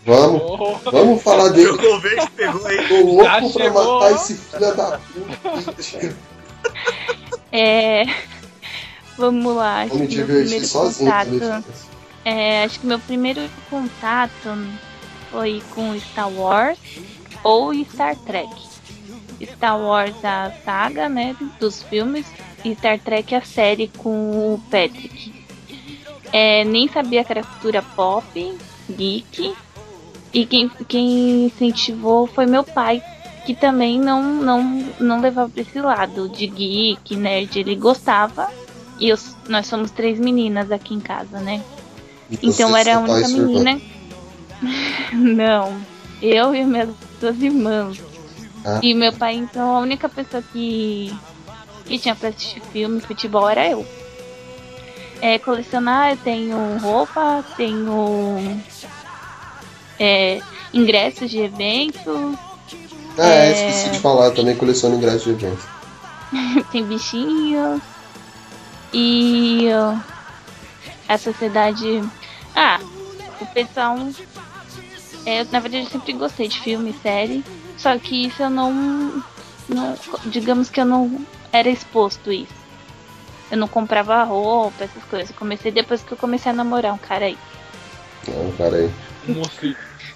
Vamos, vamos falar dele. Jogou verde pegou aí. Tô louco Já pra chegou. matar esse filho da puta. É. Vamos lá. Acho Vou me divertir primeiro sozinho. contato. É, acho que meu primeiro contato foi com Star Wars ou Star Trek. Star Wars a saga, né, dos filmes, e Star Trek a série com o Patrick. É, nem sabia que era cultura pop, geek, e quem, quem incentivou foi meu pai, que também não, não, não levava pra esse lado de geek, nerd, ele gostava, e eu- nós somos três meninas aqui em casa, né? E Então era a única menina. [laughs] Não, eu e minhas duas irmãs. Ah. E meu pai, então, a única pessoa que, que tinha pra assistir filme, futebol, era eu. É, colecionar, eu tenho roupa, tenho é, ingressos de eventos, Ah, é, É. esqueci de falar, eu também coleciono ingressos de evento. [laughs] tem bichinhos. E a sociedade. Ah, o pessoal. É, na verdade, eu sempre gostei de filme e série. Só que isso eu não, não. Digamos que eu não era exposto a isso. Eu não comprava roupa, essas coisas. Eu comecei depois que eu comecei a namorar um cara aí. Não, cara aí. Mocinho.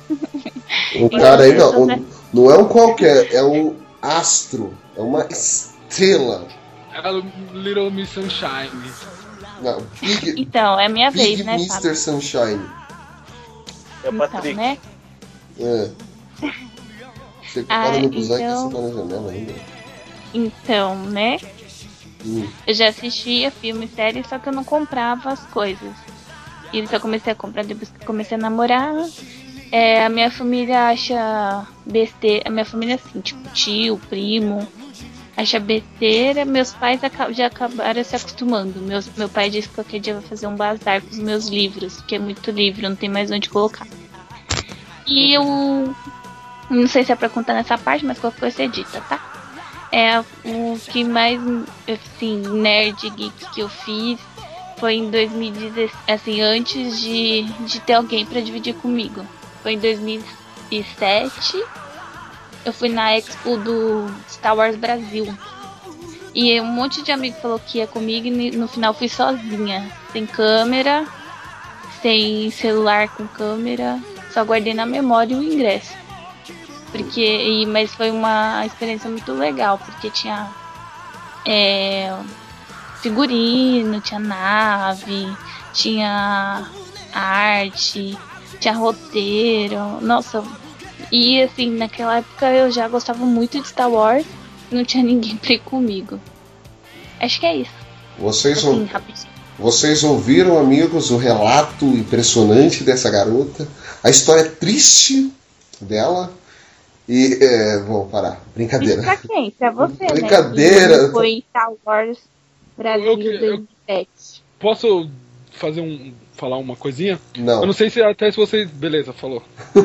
[laughs] O cara aí não, um- não é um qualquer, é um astro, é uma estrela. É o Little Miss Sunshine. Não, Big, [laughs] Então, é a minha Big vez, né, Mr. Fábio? Sunshine. É o Então, Patrick. né? É. Você Ah, para no busão então- que você tá na janela ainda. Então, né? Hum. Eu já assistia filme série, só que eu não comprava as coisas. E só comecei a comprar depois que comecei a namorar. É, a minha família acha besteira. A minha família, assim, tipo, tio, primo, acha besteira. Meus pais já acabaram se acostumando. Meus, meu pai disse que qualquer dia vai fazer um bazar com os meus livros, que é muito livro, não tem mais onde colocar. E eu. Não sei se é pra contar nessa parte, mas qualquer coisa é dita, tá? É o que mais assim, nerd geek que eu fiz foi em 2016, assim, antes de, de ter alguém pra dividir comigo. Foi em 2007. Eu fui na Expo do Star Wars Brasil. E um monte de amigo falou que ia comigo e no final fui sozinha, sem câmera, sem celular com câmera, só guardei na memória o ingresso. Porque, e, mas foi uma experiência muito legal, porque tinha é, figurino, tinha nave, tinha arte, tinha roteiro. Nossa, e assim, naquela época eu já gostava muito de Star Wars, não tinha ninguém [laughs] pra ir comigo. Acho que é isso. Vocês, Assim, ou- vocês ouviram, amigos, o relato impressionante dessa garota, a história triste dela. E, é, vou parar, Isso brincadeira. pra quem? Pra você, Brincadeira. né? que Foi Star Wars Brasil Eu que- eu- 2007. Posso fazer um. falar uma coisinha? Não. Eu não sei se até se vocês. Beleza, falou. [laughs]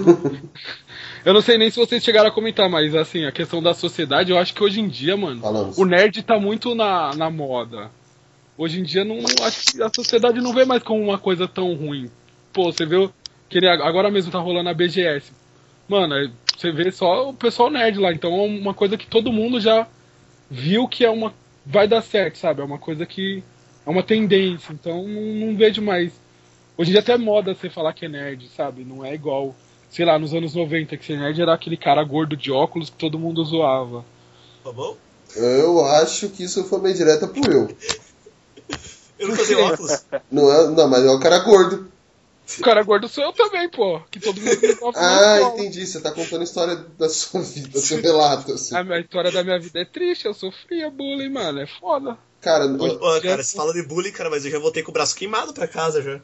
eu não sei nem se vocês chegaram a comentar, mas assim, a questão da sociedade, eu acho que hoje em dia, mano, Falamos. o nerd tá muito na, na moda. Hoje em dia não acho que a sociedade não vê mais como uma coisa tão ruim. Pô, você vê que nem agora mesmo tá rolando a BGS. Mano, é- você vê só o pessoal nerd lá, então é uma coisa que todo mundo já viu que é uma vai dar certo, sabe? É uma coisa que é uma tendência, então não, não vejo mais. Hoje em dia até é moda você falar que é nerd, sabe? Não é igual, sei lá, nos anos 90 que ser nerd era aquele cara gordo de óculos que todo mundo zoava. Tá bom? Eu acho que isso foi meio direta pro eu. [laughs] Eu não fazia óculos. Não, é, não, mas é o cara gordo. O cara gordo sou eu também, pô. Que todo mundo me Ah, entendi. Você tá contando a história da sua vida, seu relato. Assim. A minha história da minha vida é triste, eu sofria bullying, mano. É foda. Cara, Hoje- Pô, cara, você fala de bullying, cara, mas eu já voltei com o braço queimado pra casa já.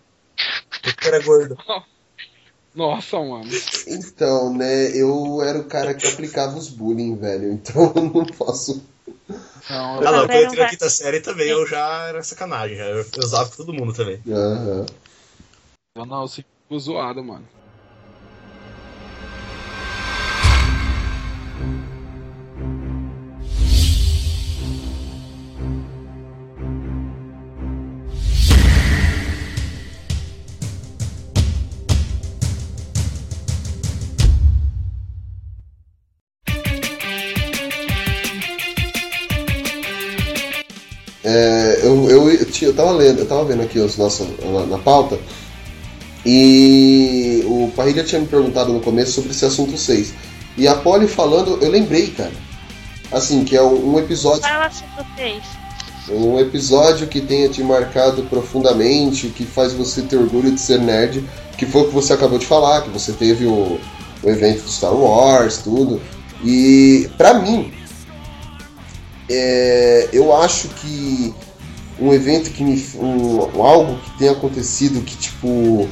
Porque era gordo. [laughs] Nossa, mano. então, né, eu era o cara que aplicava os bullying, velho. Então eu não posso. Não, Ah, não, quando eu Também entrei na quinta série também eu já era sacanagem. já. Eu, eu usava com todo mundo também. Aham. eu não, eu fico zoado, mano. É, eu, eu, eu, eu tava lendo, eu tava vendo aqui os nossos na, na pauta e o Parrilha tinha me perguntado no começo sobre esse assunto 6. E a Polly falando, eu lembrei, cara. Assim, que é um, episódio. Fala sobre vocês. Um episódio que tenha te marcado profundamente, que faz você ter orgulho de ser nerd, que foi o que você acabou de falar, que você teve o, o evento do Star Wars, tudo. E pra mim, é, eu acho que um evento que me. Um, algo que tenha acontecido que tipo.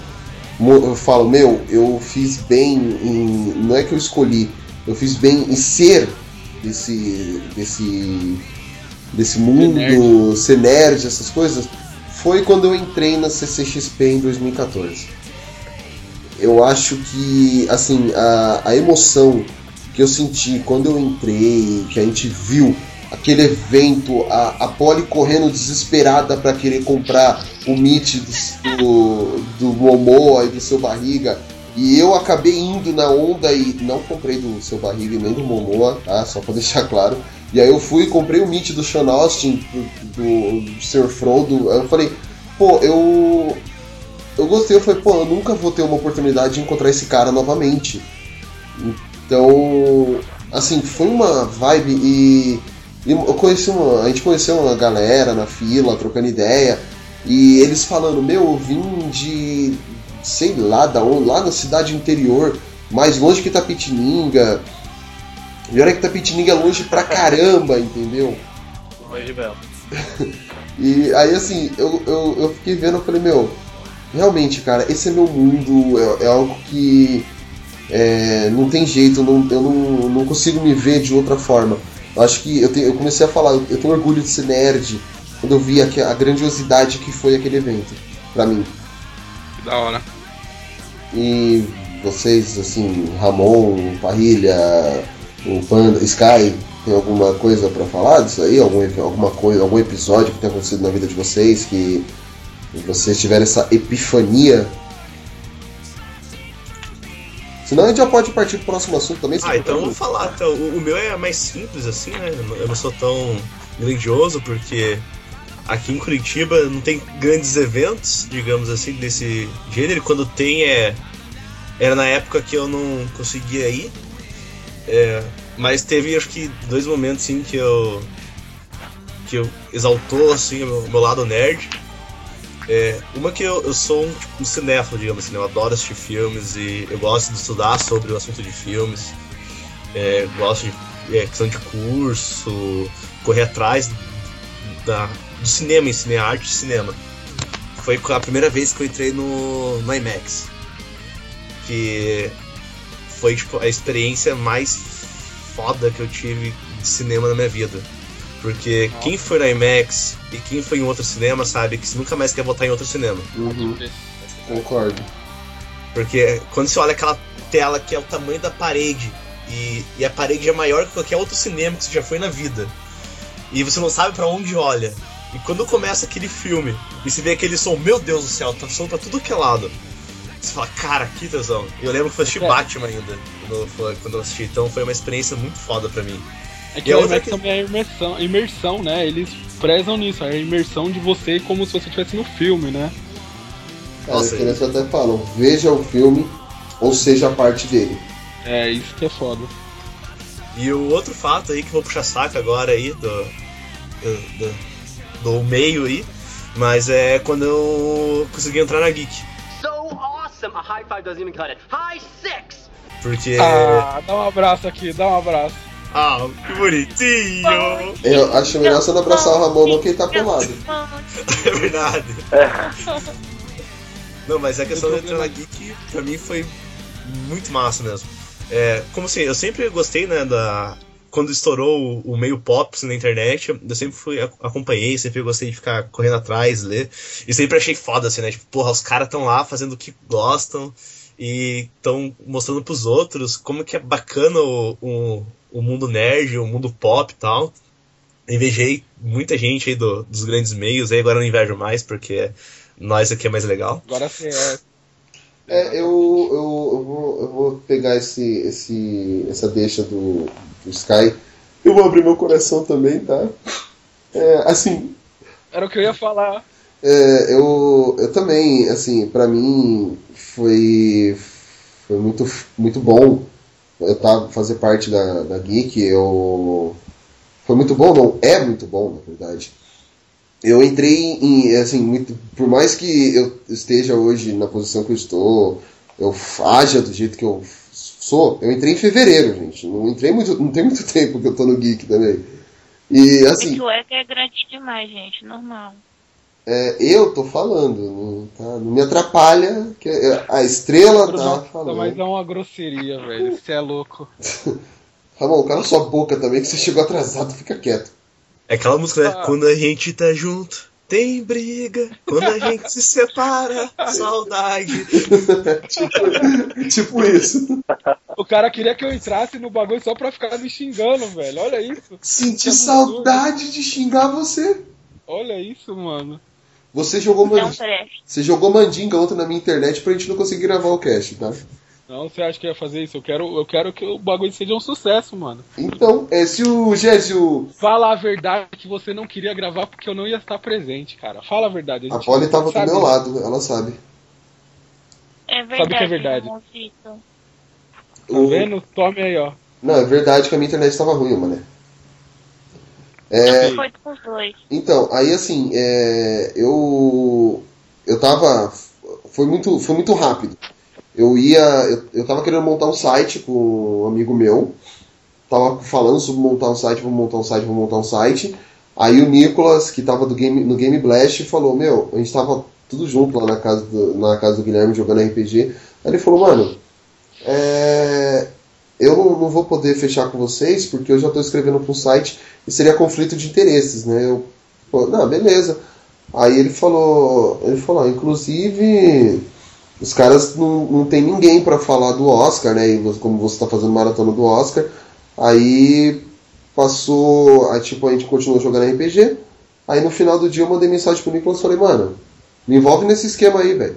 Eu falo, meu, eu fiz bem em. Não é que eu escolhi, eu fiz bem em ser desse. desse. desse mundo, ser nerd, essas coisas, foi quando eu entrei na CCXP em 2014. Eu acho que, assim, a, a emoção que eu senti quando eu entrei, que a gente viu aquele evento, a, a Polly correndo desesperada para querer comprar o Meet do, do Momoa e do seu barriga. E eu acabei indo na onda e não comprei do seu barriga e nem do Momoa, tá? Só pra [laughs] deixar claro. E aí eu fui e comprei o Meet do Sean Austin, do, do Sr. Frodo. Aí eu falei, pô, eu. Eu gostei, eu falei, pô, eu nunca vou ter uma oportunidade de encontrar esse cara novamente. Então, assim, foi uma vibe e, e eu conheci uma, a gente conheceu uma galera na fila, trocando ideia, e eles falando, meu, eu vim de sei lá da onde, lá na cidade interior, mais longe que Tapitininga. E olha que Tapitininga é longe pra caramba, entendeu? Longe [laughs] mesmo. E aí assim, eu, eu, eu fiquei vendo, eu falei, meu, realmente, cara, esse é meu mundo, é, é algo que é, não tem jeito, eu não, eu não, não consigo me ver de outra forma. Eu acho que eu, tenho, eu comecei a falar, eu, tenho orgulho de ser nerd quando eu vi a, a grandiosidade que foi aquele evento, pra mim. Que da hora. E vocês, assim, Ramon, Parrilha, o Panda, Sky, tem alguma coisa pra falar disso aí? Algum, alguma coisa, algum episódio que tenha acontecido na vida de vocês que vocês tiveram essa epifania? Senão a gente já pode partir pro próximo assunto também. Ah, então vamos falar. Então, o, o meu é mais simples, assim, né? Eu não- sou tão grandioso, porque aqui em Curitiba não tem grandes eventos, digamos assim, desse gênero. Quando tem, é. Era na época que eu não conseguia ir. É, mas teve, acho que, dois momentos, assim, que eu. que eu exaltou, assim, o meu lado nerd. É, uma que eu, eu sou um, tipo, um cinéfilo, digamos assim, né? eu adoro assistir filmes e eu gosto de estudar sobre o assunto de filmes. É, gosto de é, questão de curso, correr atrás da, do cinema em arte de cinema. Foi a primeira vez que eu entrei no, no IMAX. Que foi tipo, a experiência mais foda que eu tive de cinema na minha vida. Porque quem foi no IMAX e quem foi em outro cinema sabe que você nunca mais quer voltar em outro cinema. Uhum, concordo. Porque quando você olha aquela tela que é o tamanho da parede e, e a parede é maior que qualquer outro cinema que você já foi na vida e você não sabe pra onde olha. E quando começa aquele filme e você vê aquele som, meu Deus do céu, tá som pra tudo que é lado. Você fala, cara, que tesão. E eu lembro que eu assisti É. Batman ainda quando, quando eu assisti, então foi uma experiência muito foda pra mim. É E que a outra IMAX que- também é imersão, imersão, né? Eles prezam nisso, a imersão de você como se você estivesse no filme, né? Cara, Nossa, que eles até falam, veja o filme ou seja parte dele. É, isso que é foda. E o outro fato aí que eu vou puxar saco agora aí do, do, do, do meio aí, mas é quando eu consegui entrar na Geek. So awesome! awesome, a high five doesn't even cut it. High six! Porque. Ah, dá um abraço aqui, dá um abraço. Ah, que bonitinho! Eu acho melhor você não abraçar o Ramon não que ele tá pelado. [laughs] É verdade. Não, mas a questão da Entrada Geek, pra mim, foi muito massa mesmo. É, como assim, eu sempre gostei, né, da... Quando estourou o, o meio pop na internet, eu sempre fui, ac- acompanhei, sempre gostei de ficar correndo atrás, ler. E sempre achei foda, assim, né? Tipo, porra, os caras estão lá fazendo o que gostam e estão mostrando pros outros como que é bacana o, o, o mundo nerd, o mundo pop e tal. Invejei muita gente aí do- dos grandes meios, aí agora eu não invejo mais, porque nós aqui é mais legal. Agora você é. É, eu, eu, eu, vou, eu vou pegar esse, esse, essa deixa do, do Sky. Eu vou abrir meu coração também, tá? É, assim, Era o que eu ia falar. É, eu, eu também, assim, pra mim foi, foi muito, muito bom eu tá, fazer parte da, da Geek. Eu, foi muito bom, não, é muito bom, na verdade. Eu entrei em, assim, muito, por mais que eu esteja hoje na posição que eu estou, eu haja do jeito que eu sou, eu entrei em fevereiro, gente. Não entrei muito, não tem muito [laughs] tempo que eu tô no Geek também. E assim, O Eco é grande demais, gente, normal. É, eu tô falando, não, tá? não me atrapalha, que é- a estrela tá falando. mas é uma grosseria, velho. Você é louco. [laughs] Ramon, cala sua boca também, que você chegou atrasado, fica quieto. É aquela música, né? Ah. Quando a gente tá junto, tem briga. Quando a gente se separa, saudade. [laughs] tipo isso. O cara queria que eu entrasse no bagulho só pra ficar me xingando, velho. Olha isso. Senti Que saudade de xingar você. Olha isso, mano. Você jogou, Não, mand... trash. você jogou mandinga ontem na minha internet pra gente não conseguir gravar o cast, tá? Não, você acha que ia fazer isso? Eu quero, eu quero que o bagulho seja um sucesso, mano. Então, é, se o Gésio. Fala a verdade que você não queria gravar porque eu não ia estar presente, cara. Fala a verdade. A gente Polly tava do sabe. meu lado, ela sabe. É Sabe verdade, que é verdade. Tá O- vendo? Tome aí, ó. Não, é verdade que a minha internet tava ruim, mano. É, Foi com os dois. Então, aí assim, é, eu eu tava foi muito foi muito rápido. Eu ia eu, eu tava querendo montar um site com um amigo meu. Tava falando sobre montar um site, vou montar um site, vou montar um site. Aí o Nicolas, que tava do game, no Game Blast, falou: "Meu, a gente tava tudo junto lá na casa do, na casa do Guilherme jogando RPG". Aí ele falou: "Mano, é, eu não, vou poder fechar com vocês porque eu já estou escrevendo para um site e seria conflito de interesses, né? Eu, pô, não, beleza. Aí ele falou, ele falou, ah, inclusive os caras não, não tem ninguém para falar do Oscar, né? E como você está fazendo maratona do Oscar, aí passou, aí tipo a gente continuou jogando RPG. Aí no final do dia eu mandei mensagem pro Nicolas e falei, mano, me envolve nesse esquema aí, velho.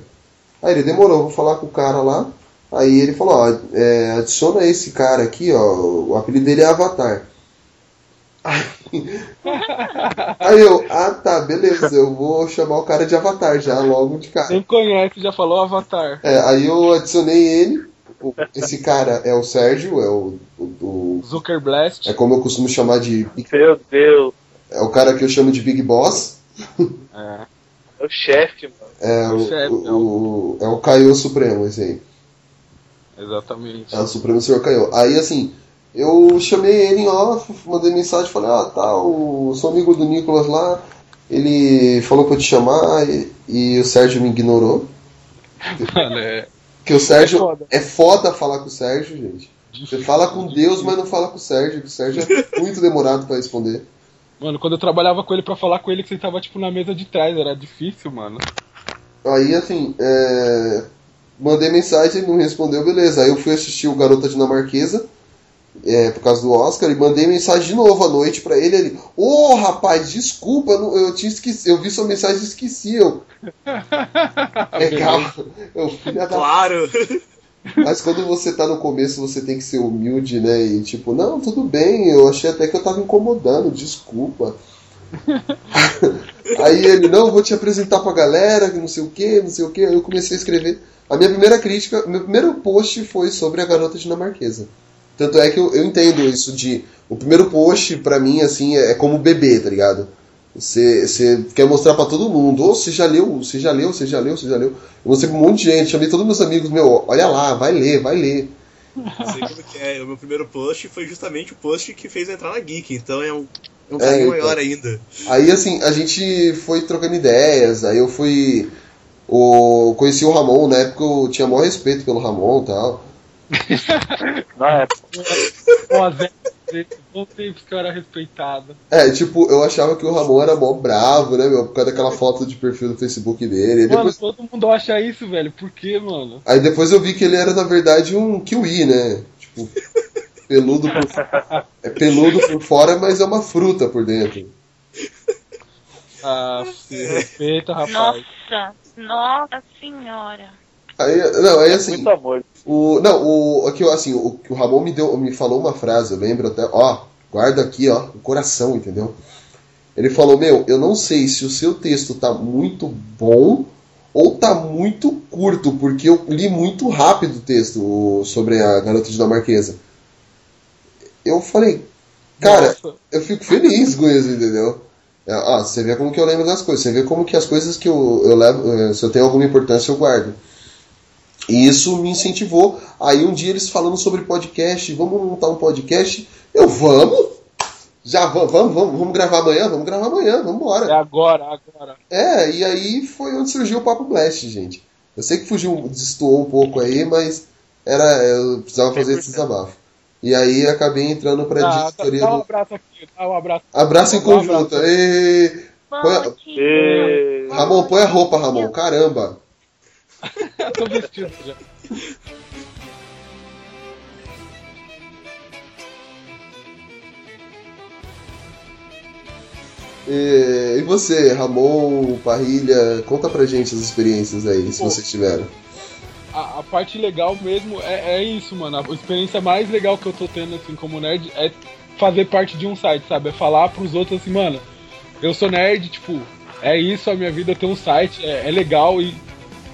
Aí ele demorou, vou falar com o cara lá. Aí ele falou, ó, é, adiciona esse cara aqui, ó, o apelido dele é Avatar. Aí, [laughs] aí eu, ah tá, beleza, eu vou chamar o cara de Avatar já, logo de cara. Nem conhece, já falou Avatar. É, aí eu adicionei ele, o- esse cara é o Sérgio, é o, o, o- Zucker Blast. é como eu costumo chamar de, Meu Deus. é o cara que eu chamo de Big Boss, É. É o chefe, mano. é O o, chefe, o, o- é o Caio Supremo, esse aí. Exatamente. É o Supremo Senhor Caiu. Aí assim, eu chamei ele em off, mandei mensagem, falei, ah, tá, o, sou amigo do Nicolas lá, ele falou pra eu te chamar e, e o Sérgio me ignorou. Mano, é. Porque o Sérgio É foda. é foda falar com o Sérgio, gente. Você fala com Deus, mas não fala com o Sérgio, que o Sérgio é muito demorado pra responder. Mano, quando eu trabalhava com ele pra falar com ele, que você tava tipo na mesa de trás, era difícil, mano. Aí assim, é, mandei mensagem, ele não respondeu, beleza. Aí eu fui assistir o Garota Dinamarquesa, é, por causa do Oscar, e mandei mensagem de novo à noite pra ele. Ele, ô rapaz, desculpa, eu, eu tinha esquecido, eu vi sua mensagem e esqueci. Eu, [laughs] é calma, eu filha da Claro! Mas quando você tá no começo, você tem que ser humilde, né? E tipo, não, tudo bem, eu achei até que eu tava incomodando, desculpa. [laughs] Aí ele, não, vou te apresentar pra galera, que não sei o que, não sei o que. Aí eu comecei a escrever. A minha primeira crítica, meu primeiro post foi sobre a garota dinamarquesa. Tanto é que eu, eu entendo isso de. O primeiro post, pra mim, assim, é, é como bebê, tá ligado? Você, você quer mostrar pra todo mundo. Ou você já leu, você já leu, você já leu, você já leu. Eu mostrei pra um monte de gente, chamei todos meus amigos, meu, olha lá, vai ler, vai ler. Sei como que é. O meu primeiro post foi justamente o post que fez eu entrar na Geek, então é um, um É, então. maior ainda. Aí assim, a gente foi trocando ideias, aí eu fui. O, conheci o Ramon, na época eu tinha maior respeito pelo Ramon e tal. [laughs] Na época. Tempo que eu era respeitado. É, tipo, eu achava que o Ramon era mó bravo, né, meu? Por causa daquela foto de perfil do Facebook dele. Aí Mano, depois, todo mundo acha isso, velho. Por quê, mano? aí depois eu vi que ele era, na verdade, um kiwi, né? Tipo, peludo por, [laughs] é peludo por fora, mas é uma fruta por dentro. Ah, se respeita, rapaz. Nossa, nossa senhora. Aí, não, aí assim. Muito amor. O, não, o, aqui, assim, o, que o Ramon me, deu, me falou uma frase, eu lembro até, ó, guarda aqui, ó, o coração, entendeu? Ele falou, meu, eu não sei se o seu texto tá muito bom ou tá muito curto, porque eu li muito rápido o texto o- sobre a garota dinamarquesa. Eu falei, cara, Nossa. eu fico feliz com isso, entendeu? É, ó, você vê como que eu lembro das coisas, você vê como que as coisas que eu, eu levo, eh, se eu tenho alguma importância, eu guardo. E isso me incentivou. Aí um dia eles falando sobre podcast, vamos montar um podcast. Eu, vamos! Já vamos, vamos, vamos, vamos gravar amanhã? Vamos gravar amanhã, vamos É embora. agora, agora. É, e aí foi onde surgiu o Papo Blast, gente. Eu sei que fugiu, destoou um pouco aí, mas era, eu precisava fazer esse desabafo. E aí acabei entrando pra Dá, dá, diretoria dá um do. abraço aqui, dá um abraço. Abraço em Dá um conjunto. abraço. Ê, Põe a- E... Ramon, põe a roupa, Ramon. Caramba. [laughs] Tô vestido já. E, e você, Ramon, Parrilha, conta pra gente as experiências aí, se Pô. vocês tiveram. A, a parte legal mesmo é, é isso, mano. A experiência mais legal que eu tô tendo, assim, como nerd, é fazer parte de um site, sabe? É falar pros outros assim, mano, eu sou nerd, tipo, é isso a minha vida, tenho um site, é, é legal e,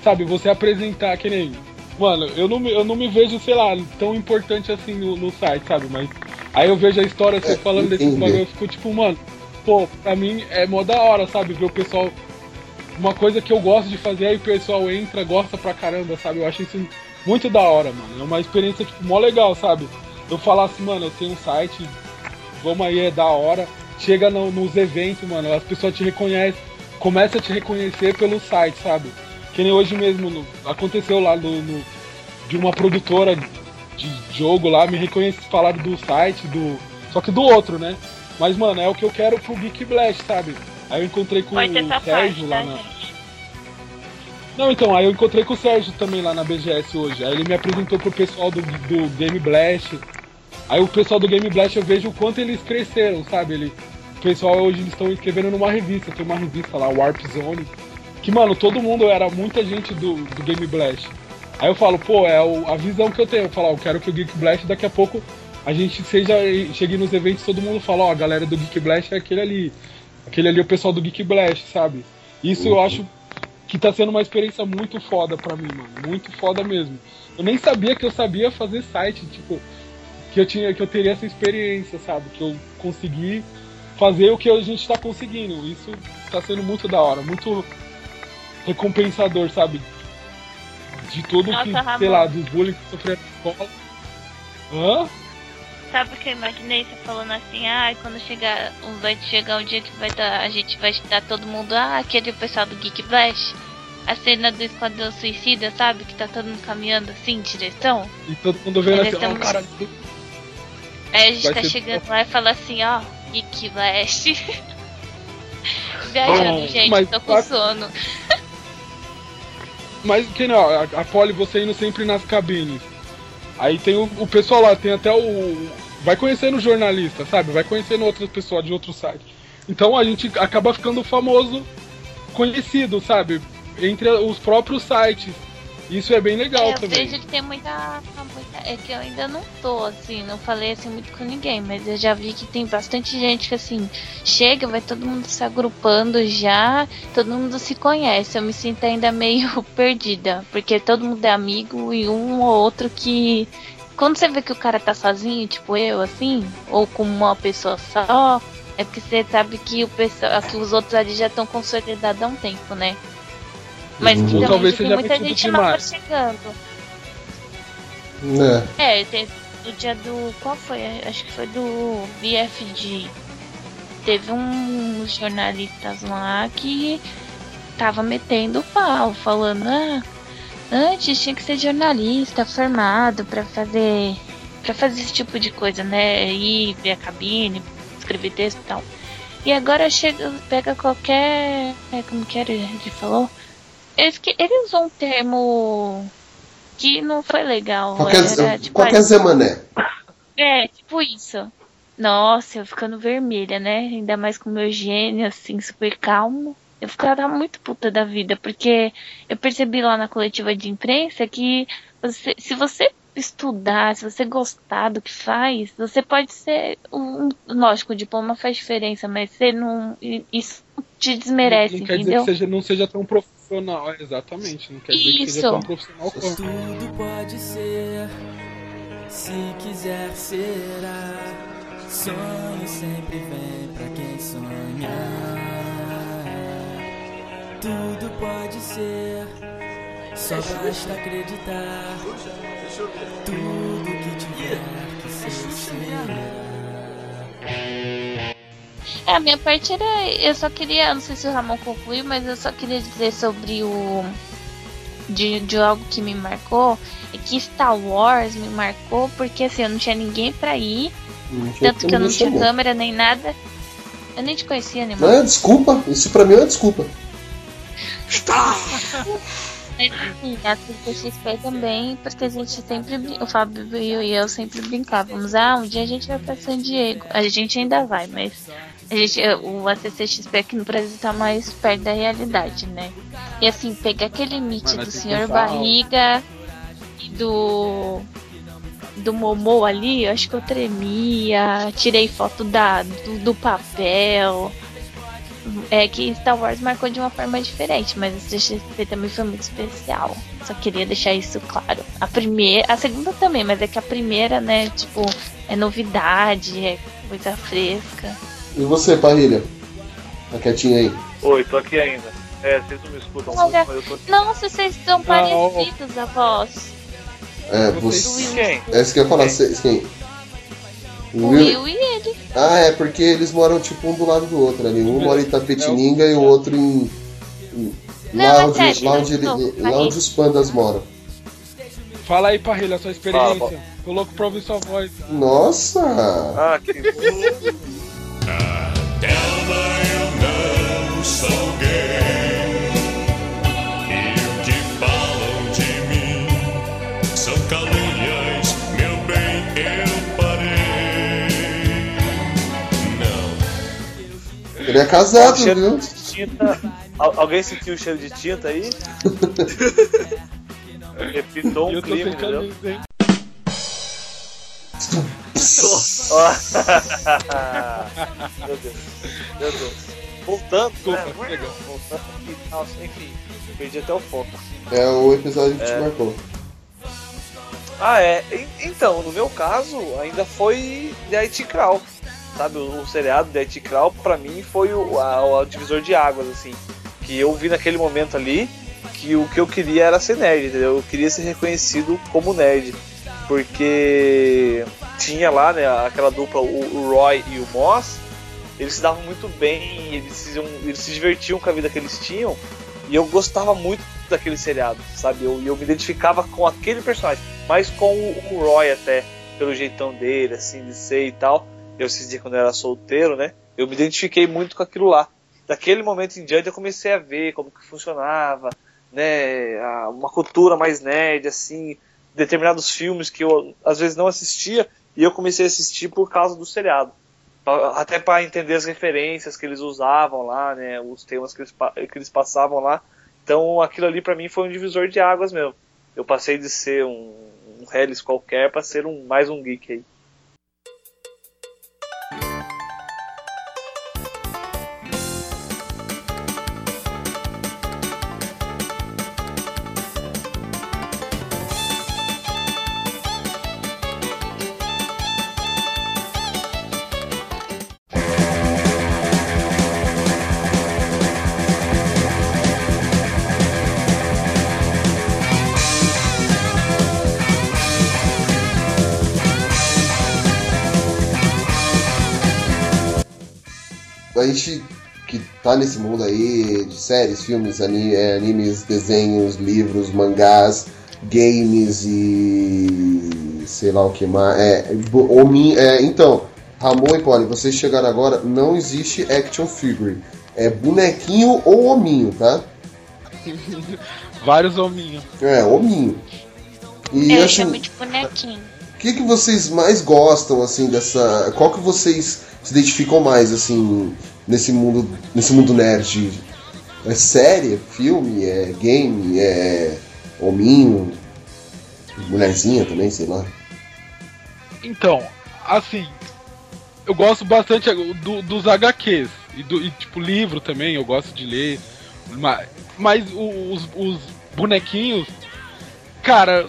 sabe, você apresentar que nem. Mano, eu não, me- eu não me vejo, sei lá, tão importante assim no, no site, sabe? Mas aí eu vejo a história, você É, falando desses entender. bagulho, eu fico tipo, mano, pô, pra mim é mó da hora, sabe? Ver o pessoal uma coisa que eu gosto de fazer, aí o pessoal entra, gosta pra caramba, sabe? Eu acho isso muito da hora, mano. É uma experiência, tipo, mó legal, sabe? Eu falar assim, mano, eu tenho um site, vamos aí, é da hora. Chega no- nos eventos, mano, as pessoas te reconhecem, começa a te reconhecer pelo site, sabe? Que nem hoje mesmo, no- aconteceu lá no, no- de uma produtora de jogo lá, me reconhece, falaram do site, do. Só que do outro, né? Mas, mano, é o que eu quero pro Geek Blast, sabe? Aí eu encontrei com Pode o Sérgio parte, lá tá, na. gente? Não, então, aí eu encontrei com o Sérgio também lá na BGS hoje. Aí ele me apresentou pro pessoal do, do Game Blast. Aí o pessoal do Game Blast eu vejo o quanto eles cresceram, sabe? Ele, o pessoal hoje eles estão escrevendo numa revista, tem uma revista lá, Warp Zone. Que, mano, todo mundo era muita gente do, do Game Blast. Aí eu falo, pô, é o- a visão que eu tenho. Eu falo, ó, eu quero que o Geek Blast daqui a pouco a gente seja. Chegue nos eventos todo mundo fala, ó, a galera do Geek Blast é aquele ali. Aquele ali é o pessoal do Geek Blast, sabe? Isso eu acho que tá sendo uma experiência muito foda pra mim, mano. Muito foda mesmo. Eu nem sabia que eu sabia fazer site, tipo, que eu tinha, que eu teria essa experiência, sabe? Que eu consegui fazer o que a gente tá conseguindo. Isso tá sendo muito da hora, muito recompensador, sabe? De tudo Nossa, que, Ramon. sei lá, dos bullying que sofreu na escola. Hã? Sabe o que eu imaginei você falando assim, ah, quando chegar, um- vai chegar um dia que vai dar, a gente vai estar todo mundo, ah, aquele pessoal do Geek Blast, a cena do Esquadrão Suicida, sabe, que tá todo mundo caminhando assim, em direção. E todo mundo vendo assim, ó, tão- cara. Aí a gente Vai tá chegando lá e fala assim, ó, Geek Blast. [laughs] Viajando, Oh, gente, tô com sabe- sono. [laughs] Mas que não, a, a Polly você indo sempre nas cabines. Aí tem o, o pessoal lá, tem até o. Vai conhecendo jornalista, sabe? Vai conhecendo outras pessoas de outros sites. Então a gente acaba ficando famoso, conhecido, sabe? Entre os próprios sites. Isso é bem legal É, eu também. vejo que tem muita, muita- É que eu ainda não tô, assim, não falei assim muito com ninguém, mas eu já vi que tem bastante gente que assim, chega, vai todo mundo se agrupando já, todo mundo se conhece. Eu me sinto ainda meio [laughs] perdida, porque todo mundo é amigo e um ou outro que. Quando você vê que o cara tá sozinho, tipo eu, assim, ou com uma pessoa só, É porque você sabe que o pessoal, que os outros ali já estão consolidados há um tempo, né? Mas que também talvez já tem seja muita gente nova chegando. É. É, tem, no dia do. Qual foi? Acho que foi do BFG. Teve um jornalistas lá que tava metendo o pau, falando, ah, antes tinha que ser jornalista formado pra fazer. para fazer esse tipo de coisa, né? Ir ver a cabine, escrever texto e tal. E agora chega, pega qualquer. é, Como que era? Ele falou? Que, ele usou um termo que não foi legal. Qualquer, era, tipo, qualquer Zé Mané. é, tipo isso. Nossa, eu ficando vermelha, né? Ainda mais com o meu gênio, assim, super calmo. Eu ficava muito puta da vida, porque eu percebi lá na coletiva de imprensa que você, se você estudar, se você gostar do que faz, você pode ser. Um, lógico, o diploma faz diferença, mas você não. Isso te desmerece, não quer dizer entendeu? que seja, não seja tão profissional. Exatamente, não quer dizer que seja Isso. tão profissional quanto. Tudo pode ser, se quiser será. Sonho sempre vem pra quem sonha. Tudo pode ser, só basta acreditar. Tudo que tiver que ser, será. É, a minha parte era. Eu só queria. Não sei se o Ramon concluiu, mas eu só queria dizer sobre o. De, de algo que me marcou. É que Star Wars me marcou porque assim, eu não tinha ninguém pra ir. Tanto que eu não tinha câmera nem nada. Eu nem te conhecia, né, Não é desculpa, isso pra mim é uma desculpa. Mas assim, a CCXP também, porque a gente sempre, o Fábio e eu, sempre brincávamos, ah, um dia a gente vai pra San Diego. A gente ainda vai, mas a gente, o ACCXP aqui no Brasil tá mais perto da realidade, né? E assim, pegar aquele meet Mas do Senhor Barriga e do do Momô ali, eu acho que eu tremia, tirei foto da, do, do papel. É que Star Wars marcou de uma forma diferente, mas a CXP também foi muito especial. Só queria deixar isso claro. A primeira, a segunda também, mas é que a primeira, né, tipo, é novidade, é coisa fresca. E você, Parrilha? Tá quietinho aí. Oi, tô aqui ainda. É, vocês não me escutam Olha, muito, mas eu tô aqui. Nossa, vocês estão parecidos, a voz. É, Vocês- você. Quem? É isso que eu ia falar, quem? O Will e ele. Ah, é, porque eles moram tipo um do lado do outro ali. Um mora em Tapetininga e o outro em. em- Não, lá, é onde, sério, lá, onde, não, ele- lá onde os pandas moram. Fala aí, Parrilha, a sua experiência. Fala, Coloca pra ouvir sua voz. Nossa! Ah, que Ele é casado, cheiro viu? de tinta. Al- alguém sentiu o cheiro de tinta aí? [laughs] Repitou um clima, entendeu? [laughs] Meu Deus. Meu Deus. Voltando, Desculpa, né? chega. Voltando aqui. Nossa, enfim. Perdi até o foco. É o episódio que te É. marcou. Ah, é. Então, no meu caso, ainda foi The IT Crawl. Sabe, o, o seriado IT Crawl, pra mim, foi o, a- o divisor de águas, assim. Que eu vi naquele momento ali que o que eu queria era ser nerd, entendeu? Eu queria ser reconhecido como nerd. Porque tinha lá, né, aquela dupla, o, o Roy e o Moss, eles se davam muito bem, eles se, eles se divertiam com a vida que eles tinham, e eu gostava muito daquele seriado, sabe? Eu, eu me identificava com aquele personagem, mais com o, o Roy até, pelo jeitão dele, assim, de ser e tal. Eu esses dias quando eu era solteiro, né? Eu me identifiquei muito com aquilo lá. Daquele momento em diante eu comecei a ver como que funcionava, né? Uma cultura mais nerd, assim, determinados filmes que eu às vezes não assistia e eu comecei a assistir por causa do seriado. Até para entender as referências que eles usavam lá, né? Os temas que eles, que eles passavam lá. Então aquilo ali para mim foi um divisor de águas mesmo. Eu passei de ser um, um Hellis qualquer para ser um, mais um geek aí. A gente que tá nesse mundo aí de séries, filmes, ani- é, animes, desenhos, livros, mangás, games e sei lá o que mais. É, homin- é, então, Ramon e Polly, vocês chegaram agora, não existe action figure. É bonequinho ou hominho, tá? Vários hominhos. É, hominho. E Eu assim, chamo de bonequinho. Que, que vocês mais gostam, assim, dessa. Qual que vocês se identificam mais, assim, nesse mundo, nesse mundo nerd? É série, é filme, é game, é hominho, mulherzinha também, sei lá. Então, assim, eu gosto bastante do- dos HQs. E, do, e, tipo, livro também, eu gosto de ler. Mas, mas os, os bonequinhos, cara,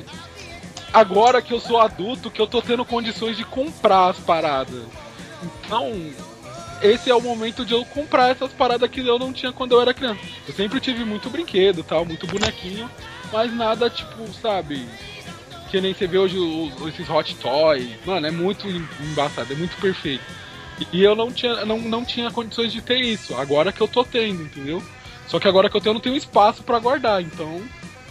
agora que eu sou adulto, que eu tô tendo condições de comprar as paradas. Então, esse é o momento de eu comprar essas paradas que eu não tinha quando eu era criança. Eu sempre tive muito brinquedo tal, muito bonequinho, mas nada tipo, sabe, que nem você vê hoje os- esses hot toys. Mano, é muito em- embaçado, é muito perfeito. E- eu não tinha, não, não tinha condições de ter isso. Agora que eu tô tendo, entendeu? Só que agora que eu tenho, eu não tenho espaço pra guardar. Então,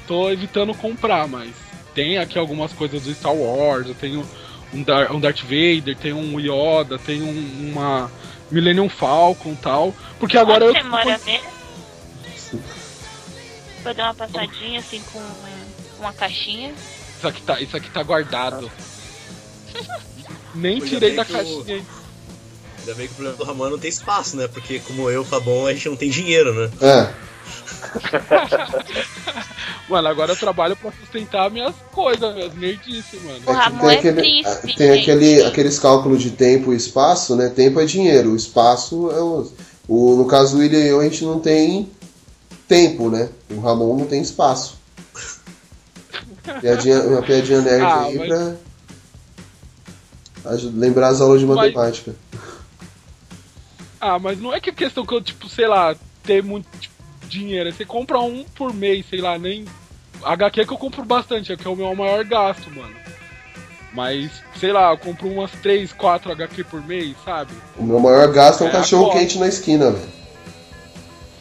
tô evitando comprar, mas tem aqui algumas coisas do Star Wars. Eu tenho um, Dar um Darth Vader, tenho um Yoda, tenho um- uma Millennium Falcon e tal. Porque agora Onde eu. você mora mesmo? Vou dar uma passadinha assim com uma caixinha. Isso aqui tá, isso aqui tá guardado. [laughs] Nem Ainda tirei da o- caixinha. hein? Ainda bem que o problema do Ramon não tem espaço, né? Porque como eu, Fabão, a gente não tem dinheiro, né? É. [laughs] Mano, agora eu trabalho pra sustentar minhas coisas, minhas nerdices, mano. O Ramon tem é aquele, príncipe, tem aquele, aqueles cálculos de tempo e espaço, né? Tempo é dinheiro, o espaço é o, o. No caso do William e eu, a gente não tem tempo, né? O Ramon não tem espaço. Piadinha, uma piadinha nerd Ah, aí mas- pra lembrar as aulas de Mas- matemática. Ah, mas não é que a questão que eu, tipo, sei lá, ter muito tipo, dinheiro. Você compra um por mês, sei lá, nem. HQ é que eu compro bastante, é que é o meu maior gasto, mano. Mas, sei lá, eu compro umas 3, 4 HQ por mês, sabe? O meu maior gasto é um É, cachorro quente na esquina, velho.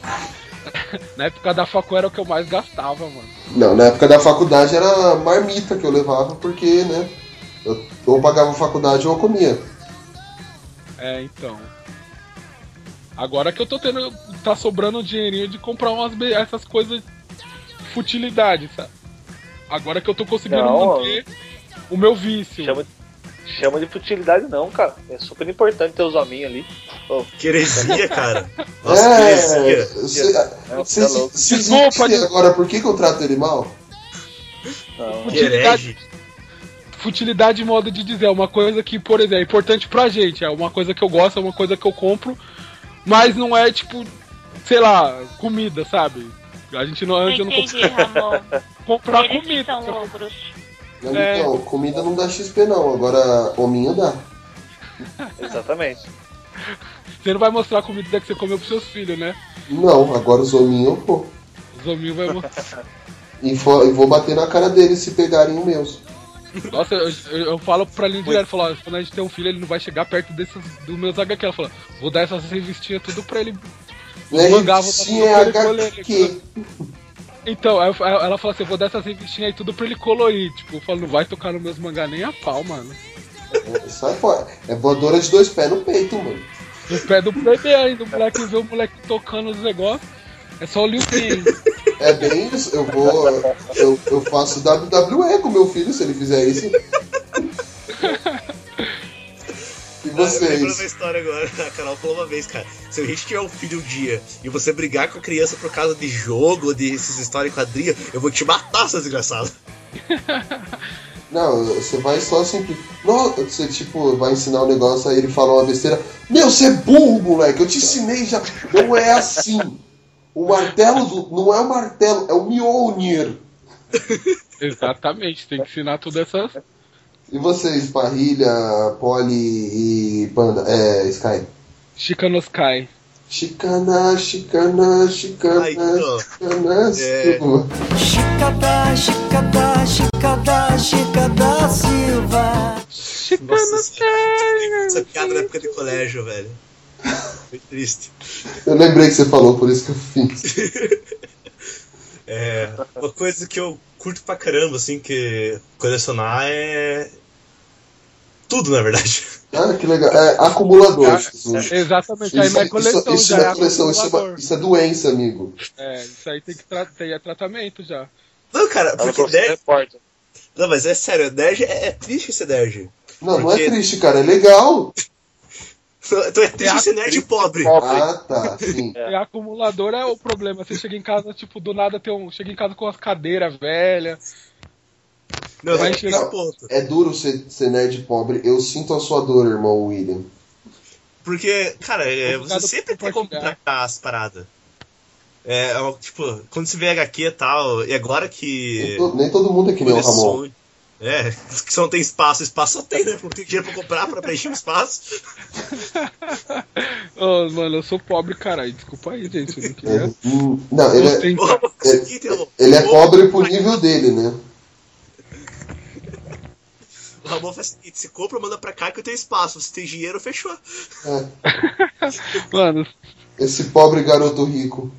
[laughs] Na época da facu era o que eu mais gastava, mano. Não, na época da faculdade era marmita que eu levava, porque, né? Eu ou pagava faculdade ou eu comia. É, então. Agora que eu tô tendo. tá sobrando um dinheirinho de comprar umas essas coisas futilidade, sabe? Agora que eu tô conseguindo Não, manter o meu vício. Chama, chama de futilidade não, cara. É super importante ter os hominhos ali. Ô, Que heresia, cara. [laughs] Nossa, que É, heresia. se, Não, se, tá se, se agora, por que, que eu trato ele mal? não. Herege. Futilidade, modo de dizer, é uma coisa que, por exemplo, é importante pra gente, é uma coisa que eu gosto, é uma coisa que eu compro, mas não é tipo, sei lá, comida, sabe? A gente não, Não não entendi, conseguia Ramon. [laughs] comprar Eles que comida. são ogros. É. Então, comida não dá XP não, agora hominho dá. [laughs] Exatamente. Você não vai mostrar a comida que você comeu pros seus filhos, né? Não, agora os hominhos eu vou. Os hominhos vai mostrar. [laughs] E vou, e vou bater na cara deles se pegarem os meus. Nossa, eu, eu, eu falo pra Aline direto, falo, ó, quando a gente tem um filho, ele não vai chegar perto desses dos meus HQ. Ela fala, vou dar essas revistinhas tudo pra ele. Os É mangá, vou dar tudo é pra ele. Então, ela fala assim, eu vou dar essas revistinhas aí tudo pra ele colorir. Tipo, eu falo, não vai tocar nos meus mangá nem a pau, mano. Sai fora. É voadora de dois pés no peito, mano. No pé do bebê ainda, o moleque vê o moleque tocando os negócios. É só o Liu [laughs] Kang. É bem isso. Eu vou. Eu, eu faço WWE com meu filho se ele fizer isso. E Ah, eu lembrando da vocês? história agora. A Carol falou uma vez, cara. Se a gente tiver um filho um dia e você brigar com a criança por causa de jogo, de essas histórias em quadrinha, eu vou te matar, seu desgraçado. [laughs] Não, você vai só sempre. Não, você tipo, vai ensinar um negócio, aí ele fala uma besteira. Meu, você é burro, moleque, eu te ensinei já. Não é assim. O martelo do- não é o martelo, é o Mjolnir. [laughs] Exatamente, tem que ensinar tudo essas. E vocês, Parrilha, Polly e Panda, é, Sky? Chicanoskai. Chicana, chicana, chicana, Ai, chicana. é. Silva. Chicada, chicada, chicada, chicada Silva. Nossa, essa piada na época de colégio, velho. [laughs] Foi triste. Eu lembrei que você falou, por isso que eu fiz. É, uma coisa que eu curto pra caramba, assim, que colecionar é. Tudo, na verdade. Ah, que legal. É acumulador. Isso, Exatamente, aí não é coleção isso já, não é é coleção, isso é, isso é doença, amigo. É, isso aí tem que tra tem é tratamento já. Não, cara, porque falou, "Você nerd. Não, mas é sério, nerd é, é triste ser nerd. Não, não é Porque- triste, cara, é legal. Então é triste ser nerd pobre. Ah, tá, sim. E acumulador é o problema. Você chega em casa, tipo, do nada tem um. Chega em casa com as cadeiras velhas. Não, Vai não, chegar- nesse ponto. É duro ser, ser nerd pobre. Eu sinto a sua dor, irmão William. Porque, cara, é, você sempre tem como compartilhar. comprar as paradas. É, é tipo, quando você vê HQ e tal, e agora que. Nem, to- nem todo mundo é que nem o Ramon. É, [laughs] que você não tem espaço, espaço só tem, né? Não tem dinheiro pra comprar pra preencher o espaço. [laughs] Ô, mano, eu sou pobre, caralho. Desculpa aí, gente. Eu não queria. hum, não, ele é, um- ele é pobre pro nível dele, né? [laughs] O Ramon faz o seguinte: se compra, manda pra cá que eu tenho espaço. Se tem dinheiro, fechou. É, Mano, esse pobre garoto rico.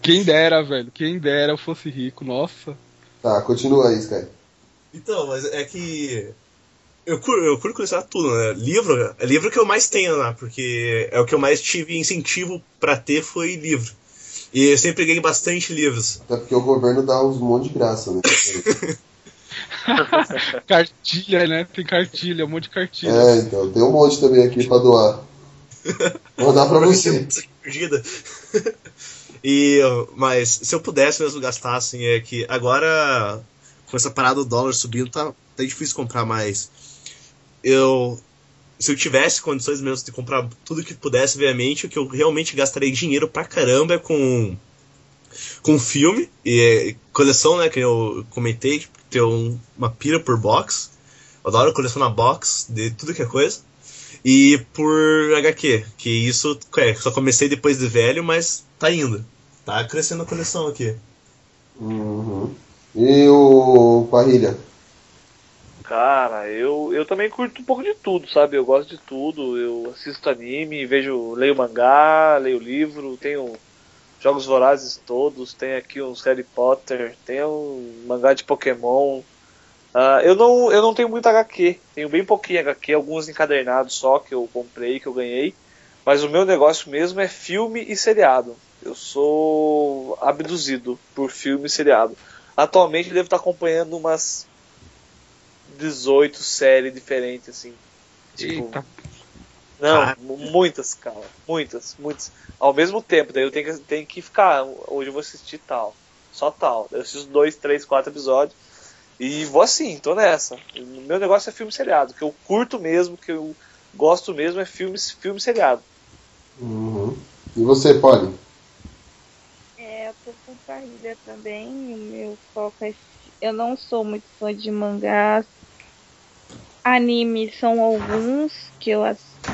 quem dera, velho. Quem dera eu fosse rico. Nossa. Tá, continua aí, Sky. Então, mas é que. Eu curto, eu curto colecionar tudo, né? Livro é livro que eu mais tenho lá, porque é o que eu mais tive incentivo pra ter foi livro. E eu sempre ganhei bastante livros. Até porque o governo dá uns monte de graça, né? [laughs] Cartilha, né? Tem cartilha, um monte de cartilha. É, então, tem um monte também aqui pra doar. Vou dar pra você. [laughs] E, mas se eu pudesse mesmo gastar, assim, é que agora, com essa parada do dólar subindo, tá, tá difícil comprar mais. Eu. Se eu tivesse condições mesmo de comprar tudo que pudesse, obviamente, o que eu realmente gastaria dinheiro pra caramba é com. Com filme e coleção, né? Que eu comentei, tipo, ter um- uma pira por box. Eu adoro colecionar box de tudo que é coisa. E por HQ, que isso é, só comecei depois de velho, mas tá indo. Tá crescendo a coleção aqui. Uhum. E o Parrilha? Cara, eu, eu também curto um pouco de tudo, sabe? Eu gosto de tudo. Eu assisto anime, vejo, leio mangá, leio livro, tenho jogos vorazes todos, tem aqui uns Harry Potter, tem um mangá de Pokémon. Ah, eu, não, eu não tenho muito HQ, tenho bem pouquinho HQ, alguns encadernados só que eu comprei, que eu ganhei. Mas o meu negócio mesmo é filme e seriado. Eu sou abduzido por filme e seriado. Atualmente eu devo estar acompanhando umas 18 séries diferentes, assim. Tipo, Eita. não, Ah. mu- muitas, cara. Muitas, muitas. Ao mesmo tempo, daí eu tenho que, tenho que ficar. Hoje eu vou assistir tal. Só tal. Eu assisto dois, três, quatro episódios. E vou assim, tô nessa. O meu negócio é filme seriado. que eu curto mesmo, que eu gosto mesmo é filme, filme e seriado. Uhum. E você, Polly? Eu tô com parrilha também. O meu foco é. Eu não sou muito fã de mangás. Animes são alguns que eu,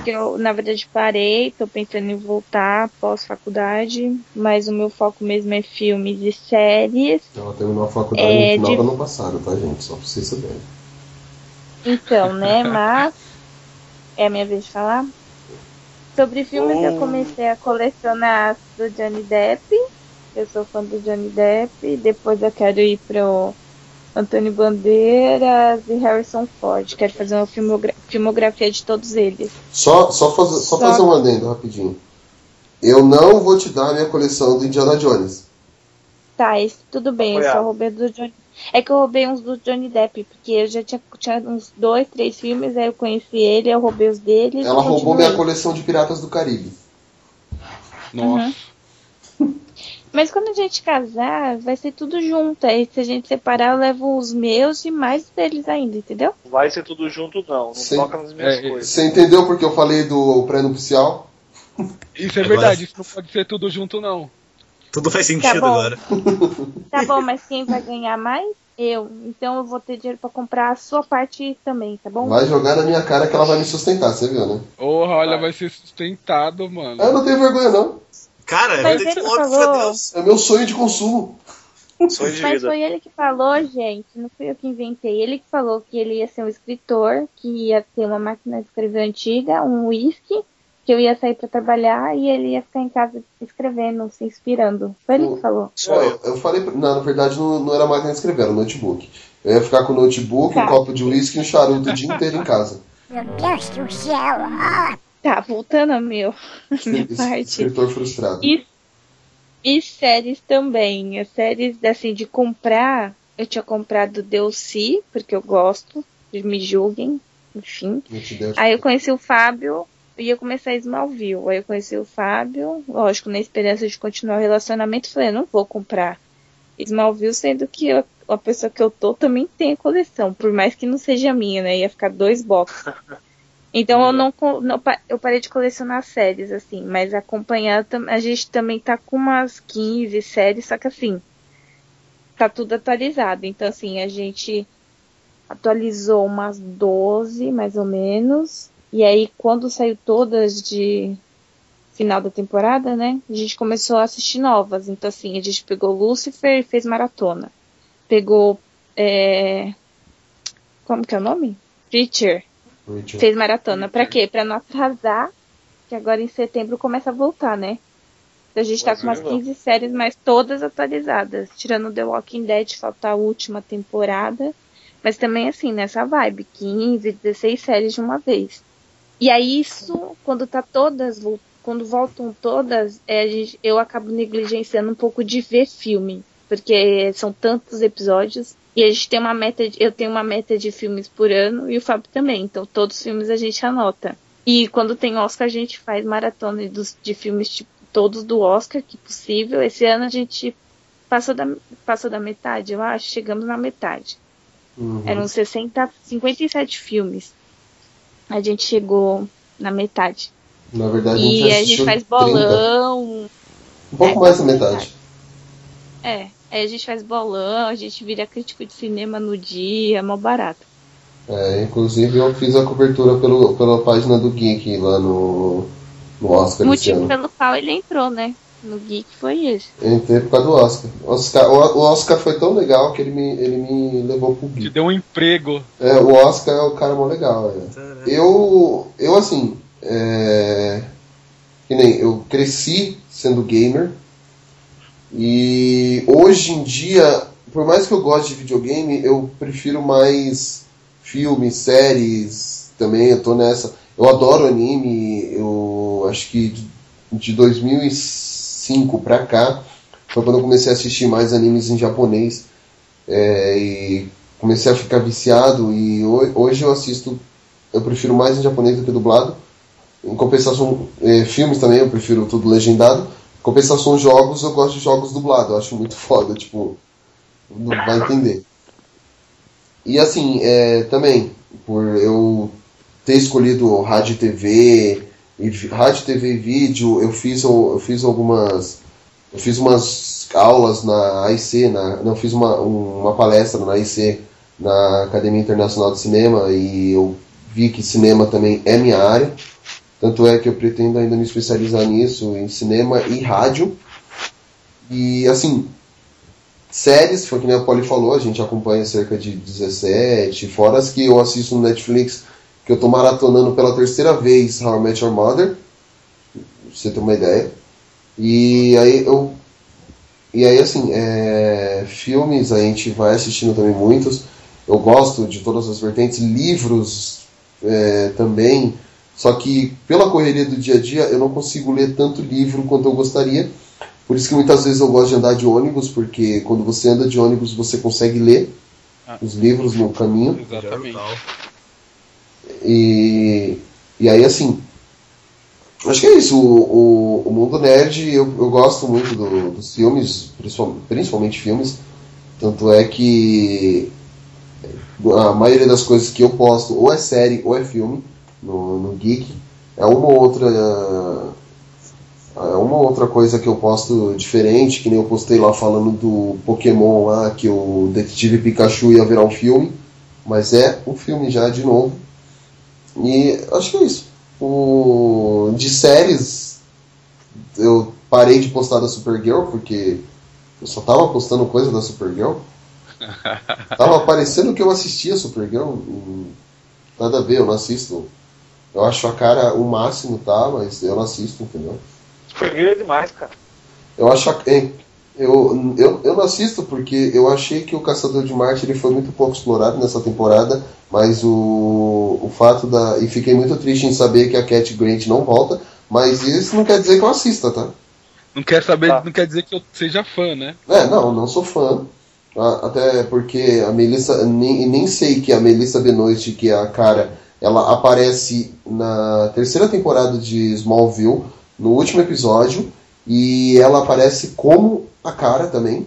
que eu, na verdade, parei. Tô pensando em voltar pós-faculdade. Mas o meu foco mesmo é filmes e séries. Ela terminou a faculdade É, no final de- do ano passado, tá, gente? Só pra vocês saberem. Então, né? [laughs] Mas. É a minha vez de falar? Sobre filmes, eu comecei a colecionar as do Johnny Depp. Eu sou fã do Johnny Depp. Depois eu quero ir pro Antônio Bandeiras e Harrison Ford. Quero fazer uma filmogra- filmografia de todos eles. Só, só, fazer, só Só- fazer um adendo rapidinho. Eu não vou te dar a minha coleção do Indiana Jones. Tá, esse tudo bem, eu só Apoiado. roubei do Johnny. É que eu roubei uns do Johnny Depp, porque eu já tinha, tinha uns dois, três filmes, aí eu conheci ele, eu roubei os dele. Ela roubou minha coleção de Piratas do Caribe. Nossa. Mas quando a gente casar, vai ser tudo junto. Aí se a gente separar, eu levo os meus e mais deles ainda, entendeu? Não vai ser tudo junto, não. Não Sim. toca nas minhas É, é. coisas. Você entendeu porque eu falei do pré-nupcial? Isso é Agora- verdade, isso não pode ser tudo junto, não. Tudo faz sentido bom. agora. [laughs] Tá bom, mas quem vai ganhar mais? Eu. Então eu vou ter dinheiro pra comprar a sua parte também, tá bom? Vai jogar na minha cara que ela vai me sustentar, você viu, né? Porra, olha, Vai. vai ser sustentado, mano. Eu não tenho vergonha, não. Cara, Mas eu ele óbvio, falou. É meu sonho de consumo. Sonho de Mas vida. foi ele que falou, gente. Não fui eu que inventei. Ele que falou que ele ia ser um escritor, que ia ter uma máquina de escrever antiga, um whisky, que eu ia sair pra trabalhar e ele ia ficar em casa escrevendo, se inspirando. Foi ele que falou. Eu, eu falei, pra- não, na verdade não, não era máquina de escrever, era notebook. Eu ia ficar com o notebook, um Tá. copo de uísque e um charuto o dia inteiro em casa. Meu Deus do céu! Tá, voltando ao meu, [laughs] a minha parte. Escritor frustrado. E, e séries também. As séries, assim, de comprar, eu tinha comprado DLC, porque eu gosto, me julguem, enfim. Aí eu conheci o Fábio e ia começar Smallville. Aí eu conheci o Fábio, lógico, na esperança de continuar o relacionamento, falei, não vou comprar Smallville, sendo que eu- a pessoa que eu tô também tem a coleção, por mais que não seja minha, né? Ia ficar dois boxes. [laughs] Então eu não, co- não pa- eu parei de colecionar séries, assim, mas acompanhar a gente também tá com umas 15 séries, só que assim, tá tudo atualizado. Então, assim, a gente atualizou umas 12, mais ou menos. E aí, quando saiu todas de final da temporada, né? A gente começou a assistir novas. Então, assim, a gente pegou Lucifer e fez maratona. Pegou. é, Como que é o nome? Preacher. Preacher. Fez maratona. Pra quê? Pra não atrasar, que agora em setembro começa a voltar, né? Então a gente tá com umas 15 séries, mas todas atualizadas. Tirando The Walking Dead, falta a última temporada. Mas também assim, nessa vibe, 15, 16 séries de uma vez. E aí isso, quando tá todas, quando voltam todas, é, gente- eu acabo negligenciando um pouco de ver filme. Porque são tantos episódios. E a gente tem uma meta, de- eu tenho uma meta de filmes por ano e o Fábio também. Então todos os filmes a gente anota. E quando tem Oscar, a gente faz maratona dos, de filmes, tipo, todos do Oscar, que possível. Esse ano a gente passou da, passou da metade, eu acho. Chegamos na metade. Uhum. Eram 60, 57 filmes. A gente chegou na metade. Na verdade, e a gente a gente faz 30. bolão. Um pouco mais da metade. É, aí a gente faz bolão, a gente vira crítico de cinema no dia, mó barato. É, inclusive eu fiz a cobertura pelo, pela página do Geek lá no, no Oscar O motivo pelo qual ele entrou, né? No Geek foi esse. Eu entrei por causa do Oscar. Oscar. O o Oscar foi tão legal que ele me, ele me levou pro Geek. Te deu um emprego. É, o Oscar é o cara mó legal. é. Eu, eu assim, é, que nem eu cresci sendo gamer e hoje em dia, por mais que eu goste de videogame, eu prefiro mais filmes, séries. Também eu tô nessa. Eu adoro anime. Eu acho que de- de 2005 pra cá foi quando eu comecei a assistir mais animes em japonês. É, e comecei a ficar viciado e ho- hoje eu assisto, eu prefiro mais em japonês do que dublado. Em compensação, é, filmes também eu prefiro tudo legendado. Compensação, jogos eu gosto de jogos dublados, eu acho muito [laughs] foda, tipo, não vai entender. E assim, é, também, por eu ter escolhido rádio e TV, e rádio, TV e vídeo, eu fiz, eu fiz algumas eu fiz umas aulas na AIC, na, não, fiz uma, um- uma palestra na AIC, na Academia Internacional de Cinema, e eu vi que cinema também é minha área. Tanto é que eu pretendo ainda me especializar nisso, em cinema e rádio. E assim, séries, foi que nem a Polly falou, a gente acompanha cerca de 17, fora as que eu assisto no Netflix, que eu tô maratonando pela terceira vez How I Met Your Mother, pra você ter uma ideia. E aí eu. E aí assim, é, filmes a gente vai assistindo também muitos. Eu gosto de todas as vertentes, livros é, também. Só que pela correria do dia a dia eu não consigo ler tanto livro quanto eu gostaria. Por isso que muitas vezes eu gosto de andar de ônibus, porque quando você anda de ônibus você consegue ler os livros no caminho. Exatamente. E, e aí, assim, acho que é isso. O, o, o mundo nerd, eu, eu gosto muito do- dos filmes, principal- principalmente filmes. Tanto é que a maioria das coisas que eu posto ou é série ou é filme no, no Geek. É uma ou outra. É uma ou outra coisa que eu posto diferente, que nem eu postei lá falando do Pokémon lá, que o Detetive Pikachu ia virar um filme. Mas é um filme já de novo. E acho que é isso. O, de séries, eu parei de postar da Supergirl, porque eu só tava postando coisa da Supergirl. [laughs] Tava parecendo que eu assistia Supergirl. hum, Nada a ver, eu não assisto Eu acho a cara o máximo, tá? Mas eu não assisto, entendeu? Formiga é demais, cara. Eu acho. a- Eu, eu, eu não assisto porque eu achei que o Caçador de Marte ele foi muito pouco explorado nessa temporada, mas o, o fato da. E fiquei muito triste em saber que a Cat Grant não volta, mas isso não quer dizer que eu assista, tá? Não quer saber, Tá. não quer dizer que eu seja fã, né? É, não, não sou fã. Até porque a Melissa. Nem, nem sei que a Melissa Benoist, que é a cara, ela aparece na terceira temporada de Smallville, no último episódio, e ela aparece como a cara também.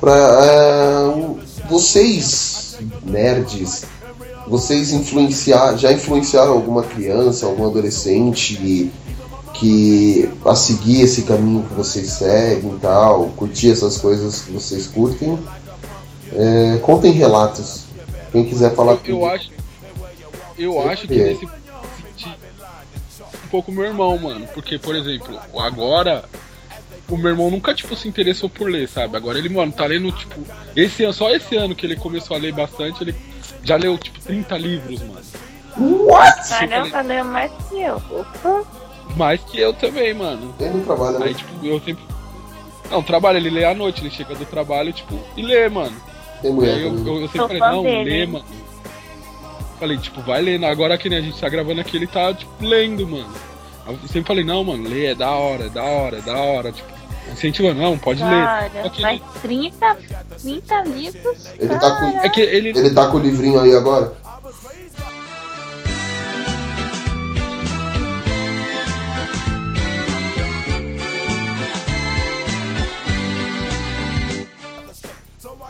Pra, é, vocês, nerds, vocês influenciar, já influenciaram alguma criança, algum adolescente que a seguir esse caminho que vocês seguem e tal, curtir essas coisas que vocês curtem? É, contem relatos. Quem quiser falar Eu comigo. acho. Eu acho que nesse um pouco meu irmão, mano. Porque, por exemplo, agora o meu irmão nunca, tipo, se interessou por ler, sabe? Agora ele, mano, tá lendo, tipo, esse ano, só esse ano que ele começou a ler bastante, ele já leu, tipo, 30 livros, mano. What? Caramba, leu mais que eu. Opa. Mais que eu também, mano. Ele não trabalha, né? Aí, tipo, eu sempre. Não, trabalha, ele lê à noite, ele chega do trabalho, tipo, e lê, mano. Tem mulher Aí eu, eu, eu sempre falei, não, dele, lê, mano. Falei, tipo, vai lendo. Agora que nem a gente tá gravando aqui, ele tá, tipo, lendo, mano. Eu sempre falei, não, mano, lê, é da hora, é da hora, é da hora. Tipo, incentivando, não, pode ler. Cara, Só que mais 30, 30 livros. Ele tá com-. É que ele. Ele tá com o livrinho aí agora?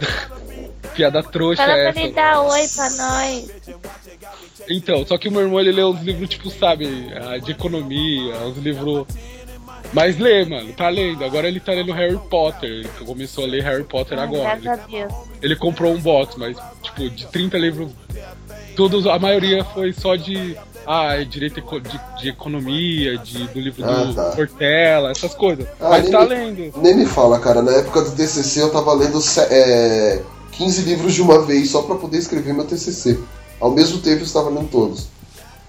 [laughs] Piada trouxa Fala é pra essa. ele dar oi pra nós. Então, só que o meu irmão ele lê uns livros, tipo, sabe, ah, de economia, uns livros. Mas lê, mano, tá lendo. Agora ele tá lendo Harry Potter. Ele começou a ler Harry Potter agora. Graças a Deus. Ele comprou um box, mas, tipo, de 30 livros, todos, a maioria foi só de. Ah, é direito de, de economia, de, do livro Ah, do tá. Portela, essas coisas. Ah, mas nem tá me- lendo. Nem me fala, cara. Na época do TCC eu tava lendo é, 15 livros de uma vez só pra poder escrever meu TCC. Ao mesmo tempo eu estava lendo todos.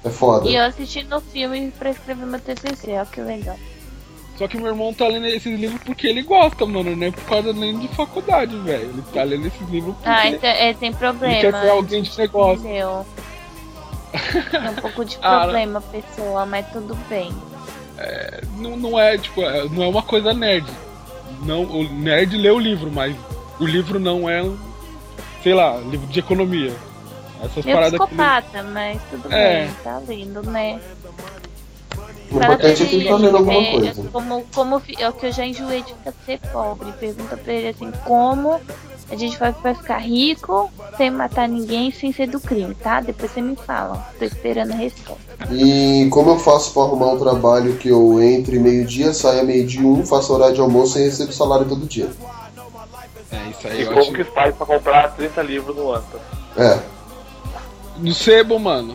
É foda. E eu assistindo o filme pra escrever meu TCC, ó que legal. Só que meu irmão tá lendo esses livros porque ele gosta, mano, não é por causa nem de faculdade, velho. Ele tá lendo esses livros porque Ah, então é, tem ele problema. quer ser alguém de negócio. Entendeu? Tem [laughs] um pouco de Ah, problema, pessoa, mas tudo bem. É, não, não é, tipo, é- não é uma coisa nerd. Não, o nerd lê o livro, mas o livro não é, sei lá, livro de economia. Essas Meio paradas que ele- psicopata, mas tudo É. bem, tá lindo, né? O importante é que ele tá lendo alguma é, coisa. Como, como é o que eu já enjoei de ficar ser pobre. Pergunta pra ele assim, como a gente vai, vai ficar rico sem matar ninguém sem ser do crime, tá? Depois você me fala. Tô esperando a resposta. E como eu faço pra arrumar um trabalho que eu entre meio-dia, saia meio-dia um, faço horário de almoço e recebo salário todo dia? É, isso aí E como acho. que faz pra comprar 30 livros no Anta? É. No sebo, mano.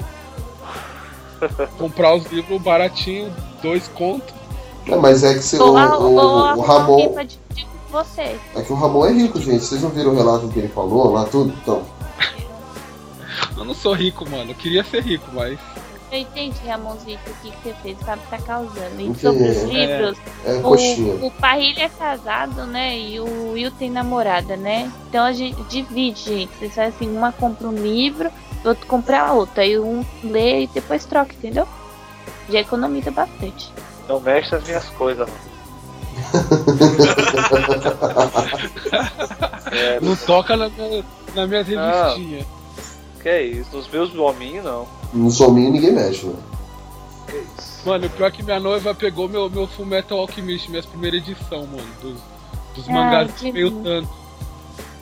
Comprar os livros baratinho, dois contos. É, mas é que se, o, o, o Ramon. pra dividir com você. É que o Ramon é rico, gente. Vocês não viram o relato que ele falou lá, tudo? Então. Eu não sou rico, mano. Eu queria ser rico, mas. Eu entendi, Ramonzito, o que, que você fez, sabe tá causando. E sobre os É. livros, É coxinha. o, o Parrilha é casado, né? E o Will tem namorada, né? Então a gente divide, gente. Vocês fazem assim, uma compra um livro, o outro compra outro. Aí um lê e depois troca, entendeu? Já economiza bastante. Não mexe as minhas coisas, mano. É, [laughs] Não toca na minha, na minhas Não. revistinhas. que é isso? Nos meus hominhos, não. No sominho ninguém mexe, né? Que isso? Mano, o pior é que minha noiva pegou meu, meu Fullmetal Alchemist, minha primeira edição, mano. Dos, dos Ai, mangás que meio bom. tanto.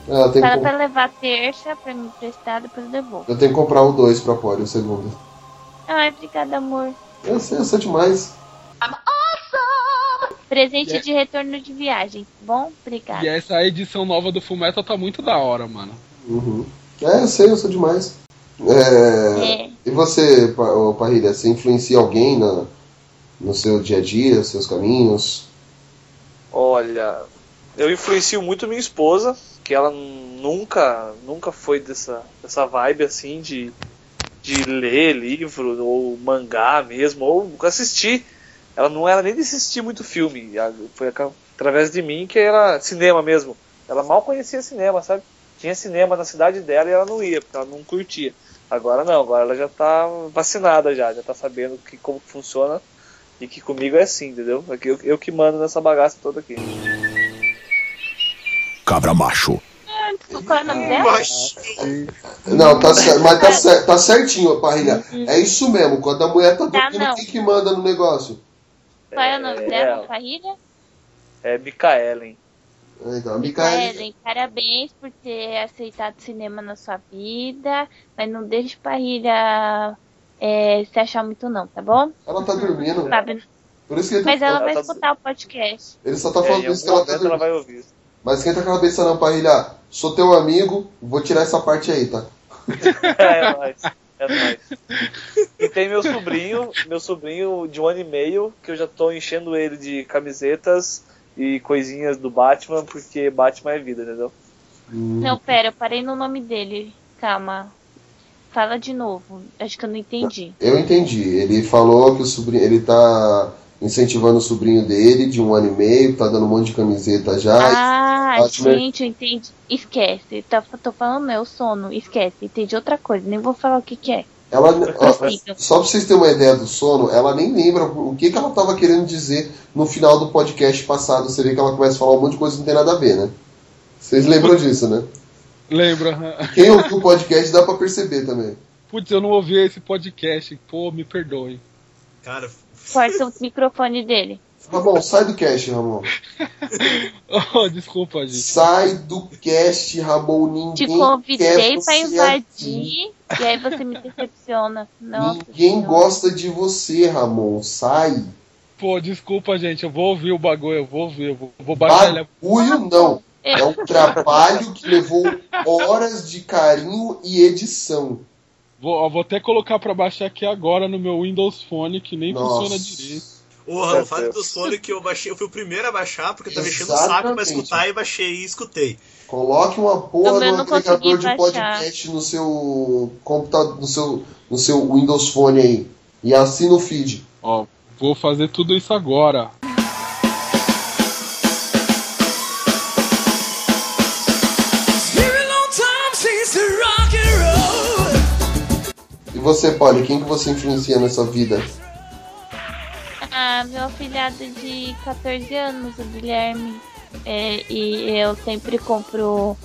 Ah, eu tenho, Fala que, pra levar terça pra me emprestar, depois eu devolvo. eu tenho que comprar o 2 pra pôr o segundo. Ai, obrigada, amor. Eu sei, eu sei demais. Presente É. de retorno de viagem. Bom? Obrigada. E essa edição nova do Fullmetal tá muito da hora, mano. Uhum. É, eu sei, eu sou demais. É, É. E você, Parrilha, você influencia alguém na, no seu dia a dia, seus caminhos? Olha, eu influencio muito minha esposa, que ela nunca, nunca foi dessa, dessa vibe assim de, de ler livro ou mangá mesmo, ou assistir. Ela não era nem de assistir muito filme. Foi através de mim que era cinema mesmo. Ela mal conhecia cinema, sabe? Tinha cinema na cidade dela e ela não ia, porque ela não curtia. Agora não, agora ela já tá vacinada já, já tá sabendo que, como funciona e que comigo é assim, entendeu? Eu, eu que mando nessa bagaça toda aqui. Cabra macho. Qual é o nome dela? Não, tá certo, mas tá, cer- tá certinho, Parrilha. É isso mesmo, quando a mulher tá Tá, dormindo, não. quem que manda no negócio? Qual é o nome É, dela? ela. Farrilha? É Micaelen. Então, a Micaela. Ellen, parabéns por ter aceitado cinema na sua vida, mas não deixe Parrilha é, se achar muito não, tá bom? Ela tá dormindo. Sabe? Por isso que ele tá Mas ela falando. vai escutar o podcast. Ele só tá É, falando em isso que ela tá momento ela dormindo. vai ouvir. Mas esquenta a cabeça não, Parrilha. Sou teu amigo, vou tirar essa parte aí, tá? [laughs] É nóis. É nóis. E tem meu sobrinho, meu sobrinho de um ano e meio, que eu já tô enchendo ele de camisetas e coisinhas do Batman, porque Batman é vida, entendeu? Não, pera, eu parei no nome dele. Calma. Fala de novo. Acho que eu não entendi. Eu entendi. Ele falou que o sobrinho. Ele tá incentivando o sobrinho dele de um ano e meio, tá dando um monte de camiseta já. Ah, Batman- gente, eu entendi. Esquece. Tá, tô falando meu sono. Esquece. Entendi outra coisa. Nem vou falar o que que é. Ela, ó, Prossiga. só pra vocês terem uma ideia do sono, ela nem lembra o que, que ela tava querendo dizer no final do podcast passado. Você vê que ela começa a falar um monte de coisa que não tem nada a ver, né? Vocês lembram disso, né? Lembra? Quem ouviu o podcast dá pra perceber também. Putz, eu não ouvi esse podcast. Pô, me perdoe. Cara, Corta o microfone dele. Ramon, sai do cast, Ramon. [laughs] Oh, desculpa, gente. Sai do cast, Ramon. Ninguém Te quer convidei pra você invadir e aí você me decepciona. Nossa, Ninguém Senhora. gosta de você, Ramon. Sai. Pô, desculpa, gente. Eu vou ouvir o bagulho. Eu vou ouvir. Eu vou, vou baixar ele. Bagulho não. É um [laughs] trabalho que levou horas de carinho e edição. Vou, vou até colocar pra baixar aqui agora no meu Windows Phone, que nem Nossa. funciona direito. Porra, não fale dos fones que eu baixei. Eu fui o primeiro a baixar, porque eu tava mexendo o saco pra Exatamente. escutar e baixei e escutei. Coloque uma porra meu no consegui de podcast no seu computador, no seu, no seu Windows Phone aí. E assina o feed. Ó, vou fazer tudo isso agora. Você, Polly, quem que você influencia nessa vida? Ah, meu afilhado de 14 anos, o Guilherme. É, e eu sempre compro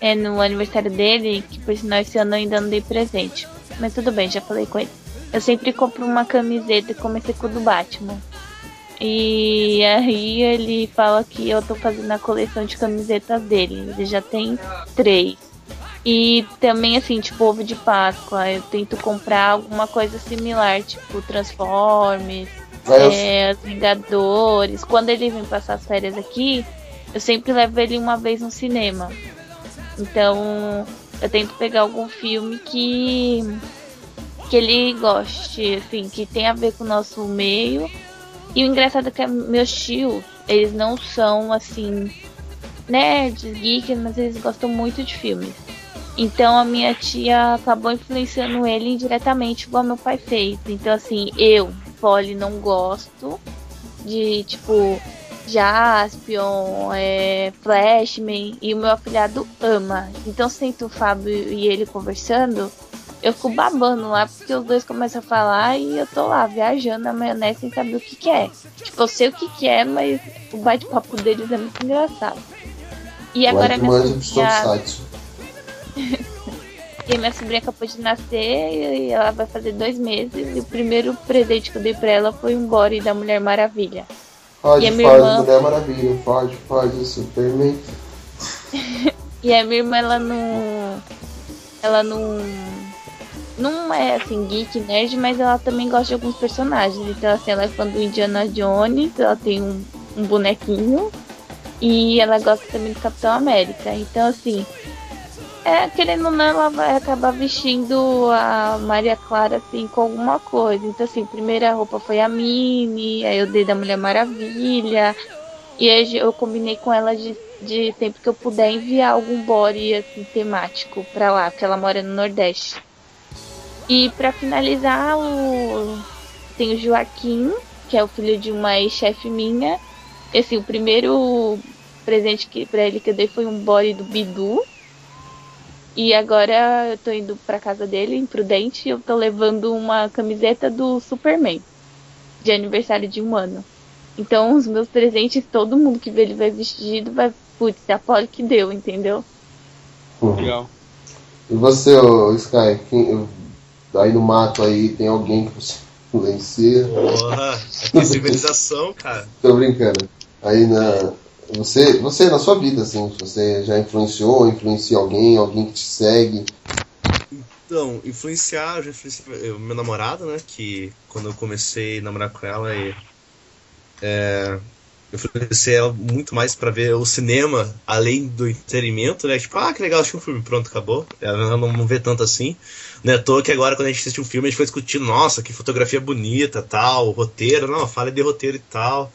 é, no aniversário dele, que por sinal esse ano eu ainda não dei presente. Mas tudo bem, já falei com ele. Eu sempre compro uma camiseta comecei com o do Batman. E aí ele fala que eu tô fazendo a coleção de camisetas dele. Ele já tem três. E também assim, tipo ovo de Páscoa, eu tento comprar alguma coisa similar, tipo Transformers, é, os Vingadores. Quando ele vem passar as férias aqui, eu sempre levo ele uma vez no cinema. Então eu tento pegar algum filme que que ele goste, assim, que tem a ver com o nosso meio. E o engraçado é que meus tios, eles não são assim nerds, geeks, mas eles gostam muito de filmes. Então a minha tia acabou influenciando ele indiretamente, igual meu pai fez. Então assim, eu, Polly, não gosto de tipo Jaspion, é, Flashman e o meu afilhado ama. Então sinto o Fábio e ele conversando, eu fico babando lá porque os dois começam a falar e eu tô lá viajando na maionese sem saber o que, que é. Tipo, eu sei o que, que é, mas o bate-papo deles é muito engraçado. E agora minha sobrinha. [laughs] e minha sobrinha acabou de nascer e ela vai fazer dois meses. E o primeiro presente que eu dei pra ela foi um body da Mulher Maravilha. Faz, E faz, irmã- Mulher Maravilha. Faz o Superman. E a minha irmã, ela não. Ela não. Não é assim, geek, nerd, mas ela também gosta de alguns personagens. Então, assim, ela é fã do Indiana Jones, ela tem um, um bonequinho. E ela gosta também do Capitão América. Então, assim, É, querendo não, ela vai acabar vestindo a Maria Clara, assim, com alguma coisa. Então, assim, primeira roupa foi a Mini, aí eu dei da Mulher Maravilha. E aí eu combinei com ela de, de sempre que eu puder enviar algum body, assim, temático pra lá, porque ela mora no Nordeste. E pra finalizar, o... tem o Joaquim, que é o filho de uma ex-chefe minha. E, assim, o primeiro presente que pra ele que eu dei foi um body do Bidu. E agora eu tô indo pra casa dele, em Prudente, e eu tô levando uma camiseta do Superman. De aniversário de um ano. Então os meus presentes, todo mundo que vê ele vai vestido, vai, putz, é a Polly que deu, entendeu? Legal. E você, ô, Sky, quem- aí no mato aí tem alguém que você [laughs] influencia? Porra, aqui civilização, cara. Tô brincando. Aí na. Você, você na sua vida, assim, você já influenciou, influencia alguém, alguém que te segue. Então, influenciar, eu já influenciei eu- meu namorado, né? Que quando eu comecei a namorar com ela, e, é, eu influenciei ela muito mais pra ver o cinema, além do entretenimento, né? Tipo, ah, que legal, assisti um filme, pronto, acabou. Ela não, não vê tanto assim. Não é à toa que agora, quando a gente assiste um filme, a gente foi discutir, nossa, que fotografia bonita, tal, roteiro, não, fala de roteiro e tal,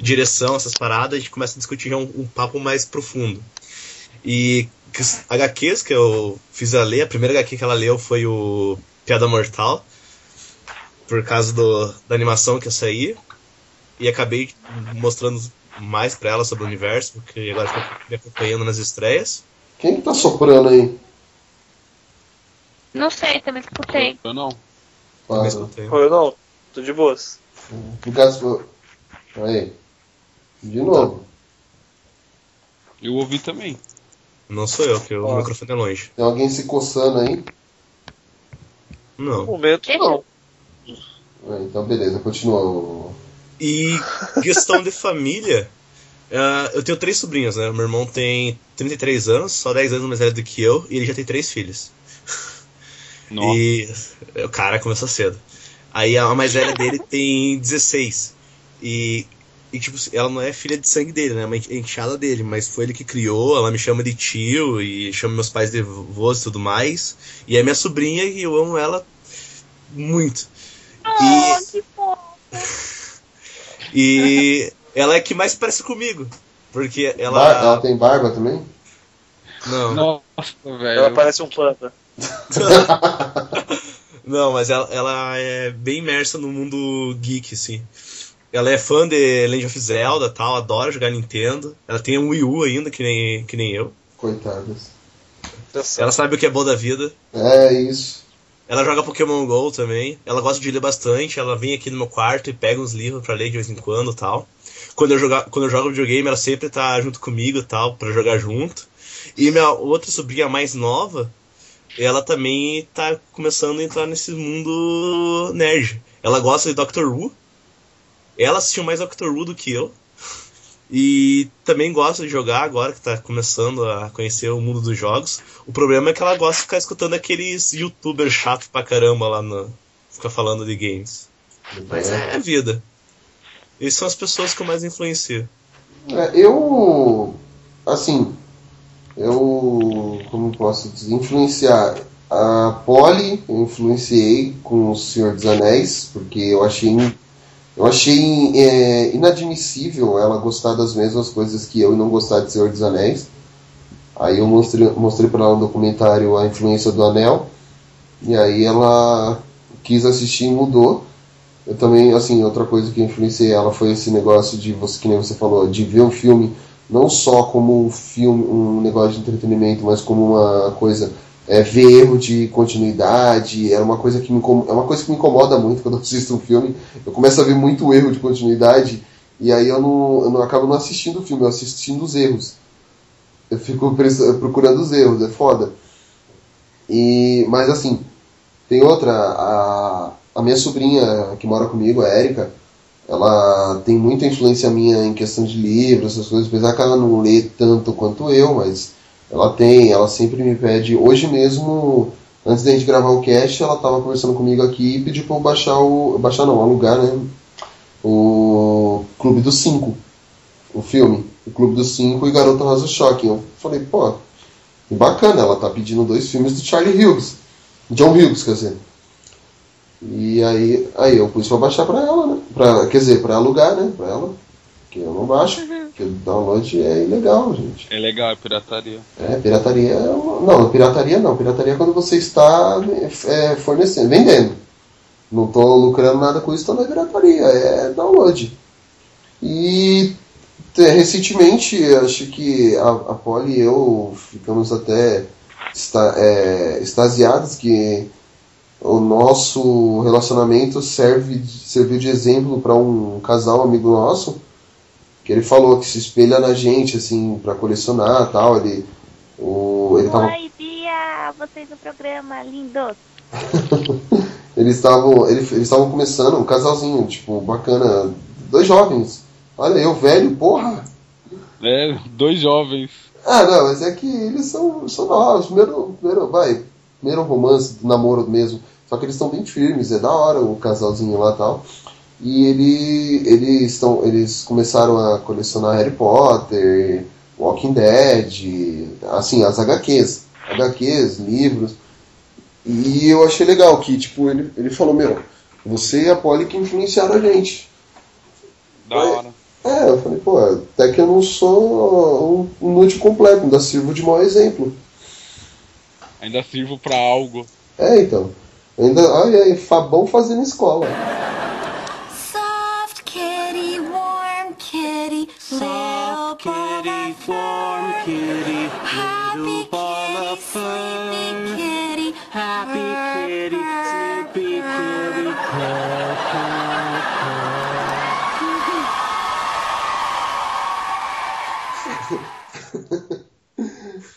direção, essas paradas, a gente começa a discutir já um, um papo mais profundo. E HQs que eu fiz ela ler, a primeira HQ que ela leu foi o Piada Mortal, por causa do, da animação que eu saí, e acabei mostrando mais pra ela sobre o universo, porque agora estou me acompanhando nas estreias. Quem que tá soprando aí? Não sei, também escutei. Eu não. Claro. Eu não, tô de boas. Caso. Aí. De novo. Eu ouvi também. Não sou eu, que o microfone é longe. Tem alguém se coçando aí? Não. momento não. É, então beleza, continua. E questão de família, [laughs] ah, eu tenho três sobrinhos, né? Meu irmão tem 33 anos, só 10 anos mais velho do que eu, e ele já tem três filhos. [laughs] Nossa. E o cara começou cedo. Aí a mais velha dele tem 16. E, e tipo, ela não é filha de sangue dele, né? É uma enteada dele, mas foi ele que criou, ela me chama de tio e chama meus pais de vôs e tudo mais. E é minha sobrinha e eu amo ela muito. Oh, que fofo. [laughs] E ela é que mais parece comigo. Porque ela. Bar- ela tem barba também? Não. Nossa, velho. Ela parece um planta. [laughs] Não, mas ela, ela é bem imersa no mundo geek, assim. Ela é fã de Legend of Zelda tal, adora jogar Nintendo. Ela tem um Wii U ainda, que nem, que nem eu. Coitadas. Ela sabe o que é bom da vida. É isso. Ela joga Pokémon GO também. Ela gosta de ler bastante. Ela vem aqui no meu quarto e pega uns livros pra ler de vez em quando tal. Quando eu, jogar, quando eu jogo videogame, ela sempre tá junto comigo tal, pra jogar junto. E minha outra sobrinha mais nova, ela também tá começando a entrar nesse mundo nerd. Ela gosta de Doctor Who. Ela assistiu mais Doctor Who do que eu. E também gosta de jogar agora que tá começando a conhecer o mundo dos jogos. O problema é que ela gosta de ficar escutando aqueles youtubers chato pra caramba lá no. Fica falando de games. Mas é a vida. Essas são as pessoas que eu mais influencio. É, eu. Assim. Eu. Como posso dizer? Influenciar. A Polly, eu influenciei com o Senhor dos Anéis, porque eu achei. Eu achei é, inadmissível ela gostar das mesmas coisas que eu e não gostar de Senhor dos Anéis. Aí eu mostrei, mostrei para ela no documentário A Influência do Anel. E aí ela quis assistir e mudou. Eu também, assim, outra coisa que influenciei ela foi esse negócio de você, que nem você falou, de ver o filme não só como um filme, um negócio de entretenimento, mas como uma coisa, é, ver erro de continuidade, é uma coisa que me é uma coisa que me incomoda muito quando eu assisto um filme. Eu começo a ver muito erro de continuidade e aí eu não, eu não acabo não assistindo o filme, eu assistindo os erros. Eu fico procurando os erros, é foda. E, mas assim, tem outra, a, a minha sobrinha que mora comigo, a Érica, ela tem muita influência minha em questão de livros, essas coisas, apesar que ela não lê tanto quanto eu, mas ela tem, ela sempre me pede. Hoje mesmo, antes da gente gravar o cast, ela estava conversando comigo aqui e pediu para eu baixar o. baixar não, alugar, né? O Clube dos Cinco. O filme. O Clube dos Cinco e Garota Rosa Choque. Eu falei, pô, E bacana, ela tá pedindo dois filmes do Charlie Hughes. John Hughes, quer dizer. E aí, aí eu pus pra baixar pra ela, né? Pra, quer dizer, pra alugar, né? Pra ela. Que eu não baixo, porque o download é ilegal, gente. É legal, é pirataria. É, pirataria é uma... Não, pirataria não. Pirataria é quando você está é, fornecendo, vendendo. Não tô lucrando nada com isso, então não é pirataria, é download. E te- recentemente, acho que a, a Polly e eu ficamos até esta, é, extasiados que o nosso relacionamento serve, serviu de exemplo para um casal amigo nosso que ele falou que se espelha na gente assim para colecionar tal ele o ele tava Oi, Bia! Vocês no programa, lindos! [laughs] eles estavam ele- eles estavam começando um casalzinho tipo bacana dois jovens olha eu velho porra É, dois jovens. ah não mas é que eles são são novos primeiro primeiro vai primeiro romance namoro mesmo só que eles estão bem firmes é da hora o casalzinho lá tal e ele, eles estão eles começaram a colecionar Harry Potter Walking Dead assim as HQs HQs livros. E eu achei legal que tipo ele, ele falou meu você e a Polly que influenciaram a gente. Da hora. é eu falei pô até que eu não sou um inútil completo ainda sirvo de mau exemplo. Ainda sirvo pra algo. é então. Ainda olha aí Fabão fazendo escola kitty, little kitty, warm kitty, happy kitty, sleepy kitty, happy kitty, sleepy kitty.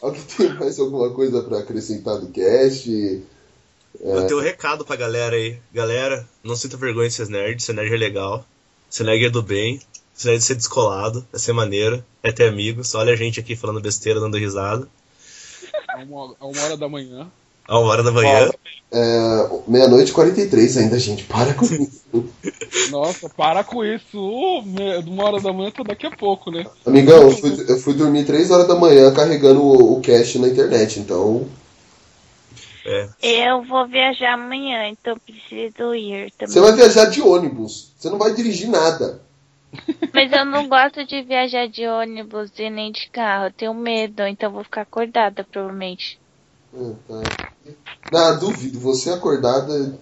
Alguém tem mais alguma coisa pra acrescentar do cast? Eu tenho um recado pra galera aí. Galera, não sinta vergonha de ser nerd, ser nerd é legal. Ser nerd é do bem. Nerd é ser descolado, é ser maneiro, é ter amigos. Olha a gente aqui falando besteira, dando risada. A uma, a uma hora da manhã. A uma hora da manhã. É, Meia-noite e 43 ainda, gente. Para com isso. Nossa, para com isso. Uma hora da manhã tá daqui a pouco, né? Amigão, eu fui, eu fui dormir 3 horas da manhã carregando o, o cache na internet, então. É. Eu vou viajar amanhã, então preciso ir também. Você vai viajar de ônibus. Você não vai dirigir nada. Mas eu não gosto de viajar de ônibus e nem de carro. Eu tenho medo, então vou ficar acordada, provavelmente. Ah, tá. Não, duvido. Você acordada.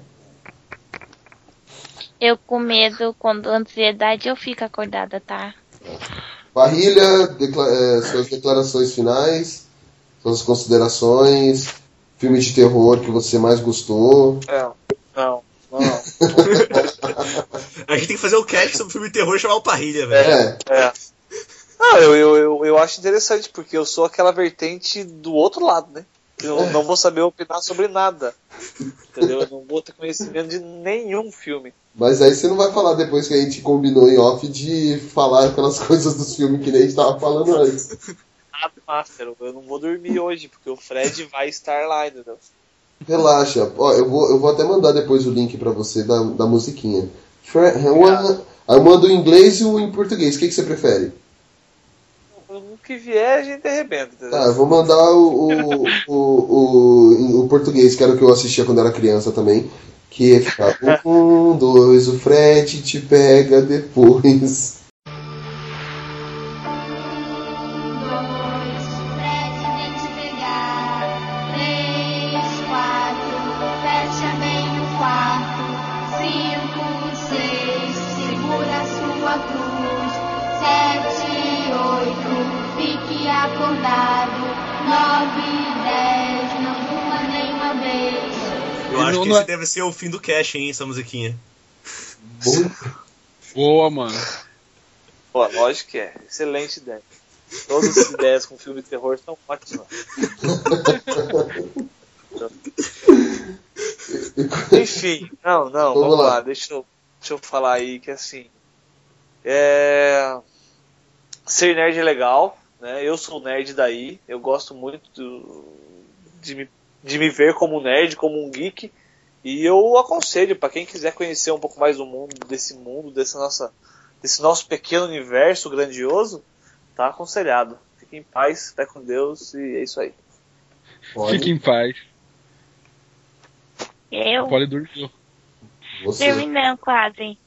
Eu com medo, quando ansiedade, eu fico acordada, tá? Barrilha, decla- é, suas declarações finais, suas considerações, filme de terror que você mais gostou. Não, não, não. [laughs] A gente tem que fazer o cast sobre filme de terror e chamar o Parrilha, velho. É. É. Não, eu, eu, eu, eu acho interessante, porque eu sou aquela vertente do outro lado, né? Eu não vou saber opinar sobre nada. Entendeu? Eu não vou ter conhecimento de nenhum filme. Mas aí você não vai falar depois que a gente combinou em off de falar aquelas [laughs] coisas dos filmes que nem a gente tava falando antes. Nada, Master, eu não vou dormir hoje, porque o Fred vai estar lá, entendeu? Relaxa. Ó, eu vou, eu vou até mandar depois o link pra você da, da musiquinha. Fre- Eu, mando em inglês e o em português. O que, que você prefere? O que vier, a gente arrebenta? Tá, eu vou mandar o, o, o, o, o português, que era o que eu assistia quando era criança também. Que é ficar um, dois, o Fred te pega depois. Não, esse é- deve ser o fim do cast, hein, essa musiquinha. [laughs] Boa, mano. Pô, lógico que é. Excelente ideia. Todas as ideias com filme de terror são ótimas. [laughs] Enfim, não, não, Vamos vamos, lá. lá. Deixa, eu, deixa eu falar aí que assim. É... Ser nerd é legal, né? Eu sou nerd daí. Eu gosto muito do- de, me, de me ver como nerd, como um geek. E eu aconselho para quem quiser conhecer um pouco mais do mundo, desse mundo, desse, nossa, desse nosso pequeno universo grandioso, tá aconselhado. Fique em paz, fé com Deus e é isso aí. Pode. Fique em paz. Eu? Pode dormir. Você. Terminando quase.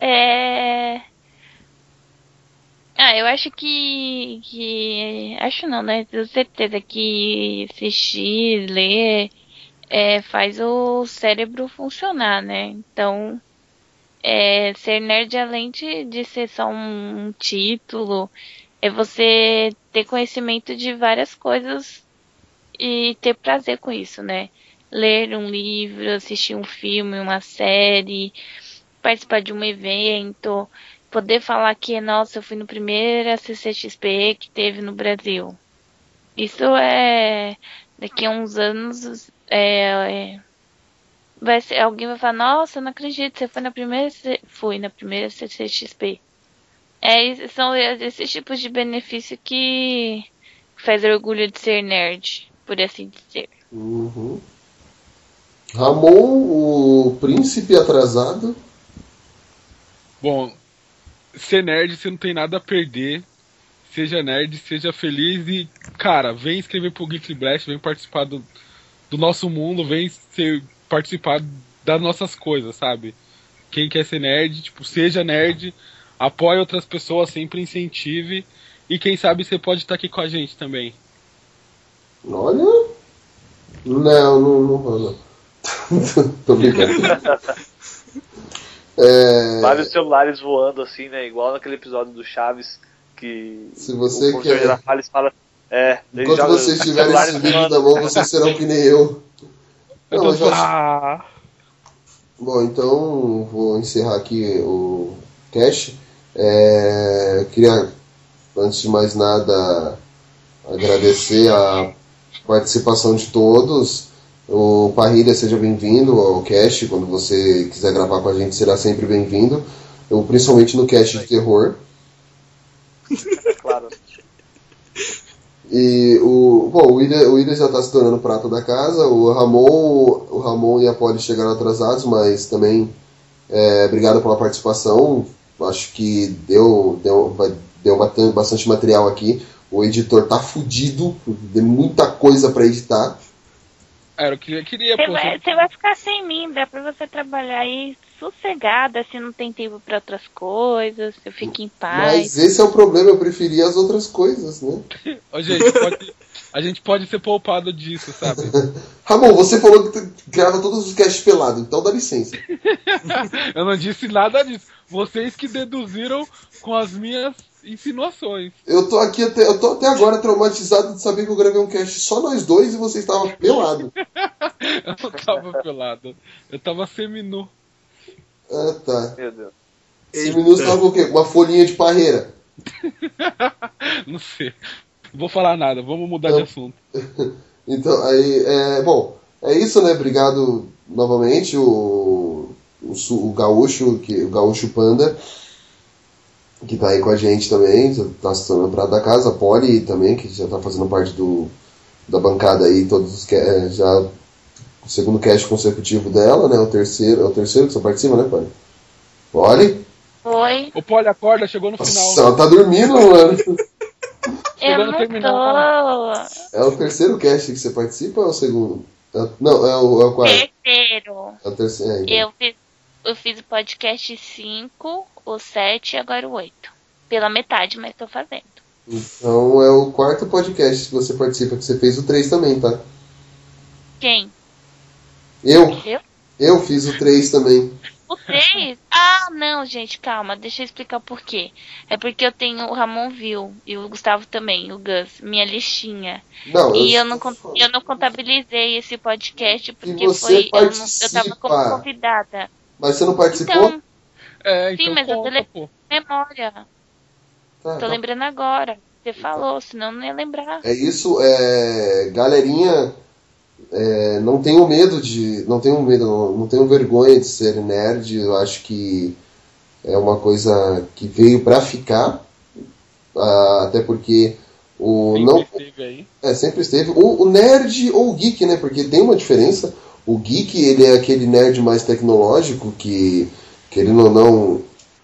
é... Ah, eu acho que, que. Acho não, né? Tenho certeza que assistir, ler, é, faz o cérebro funcionar, né? Então, é, ser nerd, além de, de ser só um, um título, é você ter conhecimento de várias coisas e ter prazer com isso, né? Ler um livro, assistir um filme, uma série, participar de um evento, poder falar que, nossa, eu fui no primeiro CCXP que teve no Brasil. Isso é. Daqui a uns anos. É, é, vai ser, alguém vai falar, nossa, eu não acredito, você foi na primeira. C- Fui na primeira CCXP. É, são esses tipos de benefício que faz orgulho de ser nerd, por assim dizer. Uhum. Ramon, o príncipe atrasado. Bom, ser nerd você não tem nada a perder. Seja nerd, seja feliz e, cara, vem escrever pro Geek Blast, vem participar do, do nosso mundo, vem ser, participar das nossas coisas, sabe? Quem quer ser nerd, tipo, seja nerd, apoie outras pessoas, sempre incentive. E quem sabe você pode estar aqui com a gente também. Olha. Não, não, não rola. [laughs] Tô brincando. É, Vários celulares voando assim, né? Igual naquele episódio do Chaves que Se você o quer- Girafales fala. É, enquanto joga vocês tiverem esse vídeo na mão, vocês serão que nem eu. Eu Não, ah, Bom, então vou encerrar aqui o cast. É, queria, antes de mais nada, agradecer a participação de todos. O Parrilha, seja bem-vindo ao cast. Quando você quiser gravar com a gente, será sempre bem-vindo. Eu, principalmente no cast de terror. Claro. E o, bom, o William, o William já está se tornando prata da casa. O Ramon, o Ramon e a Polly chegaram atrasados, mas também é, obrigado pela participação. Acho que deu, deu, deu bastante, bastante material aqui. O editor tá fudido, tem muita coisa para editar. era o que eu queria, Você pô. vai, você vai ficar sem mim, dá pra você trabalhar aí sossegada, se não tem tempo pra outras coisas, eu fico em paz. Mas esse é o problema, eu preferia as outras coisas, né? [laughs] Ô, gente, pode- a gente pode ser poupado disso, sabe? [laughs] Ramon, você falou que tu grava todos os casts pelado, então dá licença. [laughs] Eu não disse nada disso. Vocês que deduziram com as minhas insinuações. Eu tô aqui até, eu tô até agora traumatizado de saber que eu gravei um cast só nós dois e você estava pelado. Eu não tava pelado. Eu tava seminu. Ah, tá. Meu Deus. Esse minuto tava com o quê? Com Uma folhinha de parreira. [laughs] Não sei. Não vou falar nada, vamos mudar de assunto. [laughs] Então, aí, é, bom, é isso, né? Obrigado novamente, o, o, o Gaúcho, que, o Gaúcho Panda, que tá aí com a gente também, já tá se tornando prato da casa, a Polly também, que já tá fazendo parte do, da bancada aí, todos os ca- é, já o segundo cast consecutivo dela, né? O terceiro, é o terceiro que você participa, né, Polly? Polly? Oi, O Poli acorda, chegou no final. Nossa, ela tá dormindo, mano. [laughs] eu no não terminal, tô. É o terceiro cast que você participa ou é o segundo? É- não, é o, é o quarto. Terceiro. É o terceiro. É, então. Eu fiz, eu fiz o podcast 5, o 7 e agora o 8. Pela metade, mas tô fazendo. Então é o quarto podcast que você participa, que você fez o 3 também, tá? Quem? Eu? Eu? Eu fiz o 3 também. O 3? Ah, não, gente, calma, deixa eu explicar por quê. É porque eu tenho o Ramon viu e o Gustavo também, o Gus, minha listinha. Não, e eu eu não, eu não contabilizei esse podcast porque você foi. Eu, não, eu tava como convidada. Mas você não participou? Então, É, sim, então mas eu conta, tele... pô. memória. Tá, Tô tá. lembrando agora. Você falou, senão eu não ia lembrar. É isso, é. Galerinha, é, não tenham medo de. Não tenham medo, não, tenham vergonha de ser nerd. Eu acho que é uma coisa que veio pra ficar. ah, até porque o. Sempre Não, esteve aí. É, sempre esteve. O, o nerd ou o geek, né? Porque tem uma diferença. O geek, ele é aquele nerd mais tecnológico que, querendo ou não,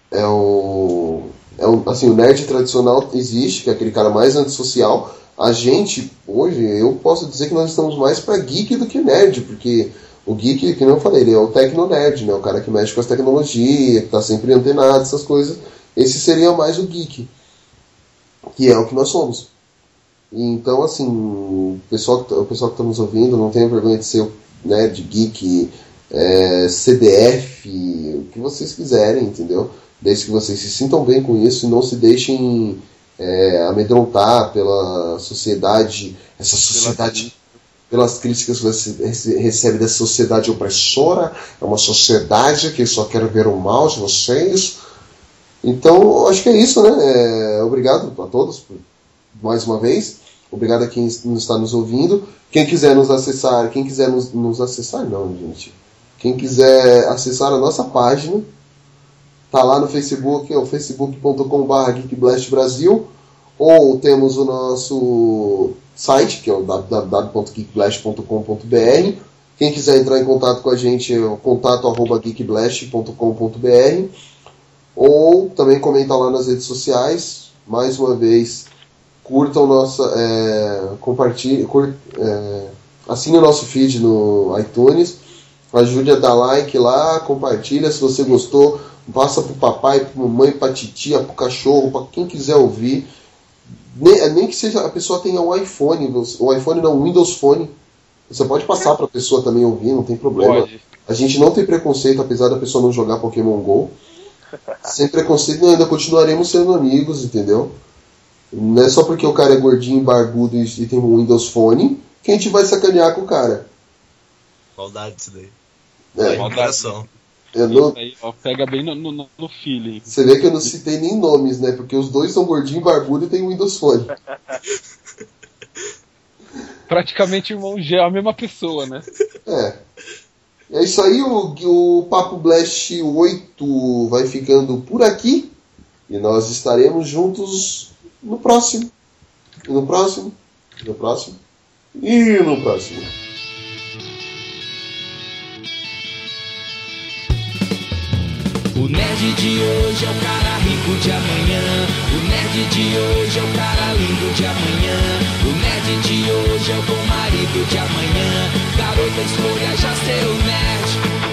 é o... É o assim, o nerd tradicional existe, que é aquele cara mais antissocial. A gente, hoje, eu posso dizer que nós estamos mais para geek do que nerd, porque o geek, que eu falei, ele é o tecno-nerd, né? O cara que mexe com as tecnologias, que tá sempre antenado, essas coisas. Esse seria mais o geek, que é o que nós somos. Então, assim, o pessoal, tá- o pessoal que está nos ouvindo não tenha vergonha de ser nerd, geek, é, CDF, o que vocês quiserem, entendeu? Desde que vocês se sintam bem com isso e não se deixem é, amedrontar pela sociedade, essa sociedade, pelas críticas que você rece- recebe dessa sociedade opressora, é uma sociedade que só quer ver o mal de vocês. Então, acho que é isso, né? É, obrigado a todos por mais uma vez. Obrigado a quem está nos ouvindo. Quem quiser nos acessar, quem quiser nos, nos acessar, não, gente. Quem quiser acessar a nossa página, tá lá no Facebook, é o facebook.com.br geekblastbrasil, ou temos o nosso site, que é o www.geekblast.com.br. Quem quiser entrar em contato com a gente é o contato@geekblast.com.br ou também comentar lá nas redes sociais. Mais uma vez, curtam nossa, é, compartilhe, cur, é, assine o nosso feed no iTunes, ajude a dar like lá, compartilha se você gostou, passa pro papai, pro mamãe, pra titia, pro cachorro, para quem quiser ouvir. Nem, nem que seja a pessoa tenha um iPhone, o iPhone não, o Windows Phone. Você pode passar para a pessoa também ouvir, não tem problema. Pode. A gente não tem preconceito, apesar da pessoa não jogar Pokémon GO. [laughs] Sem preconceito, ainda continuaremos sendo amigos, entendeu? Não é só porque o cara é gordinho, barbudo e, tem um Windows Phone que a gente vai sacanear com o cara. Maldade isso daí. É. Coração. Eu não- aí, ó, pega bem no, no, no feeling. você vê que eu não citei nem nomes, né? Porque os dois são gordinho, barbudo e tem um Windows Phone. [laughs] Praticamente irmão G, a mesma pessoa, né? É. É isso aí, o, o Papo Blast 8 vai ficando por aqui. E nós estaremos juntos no próximo. E no próximo. E no próximo. E no próximo. O nerd de hoje é o cara rico de amanhã. O nerd de hoje é o cara lindo de amanhã. O nerd de hoje é o bom marido de amanhã. Garota, escolha já seu nerd.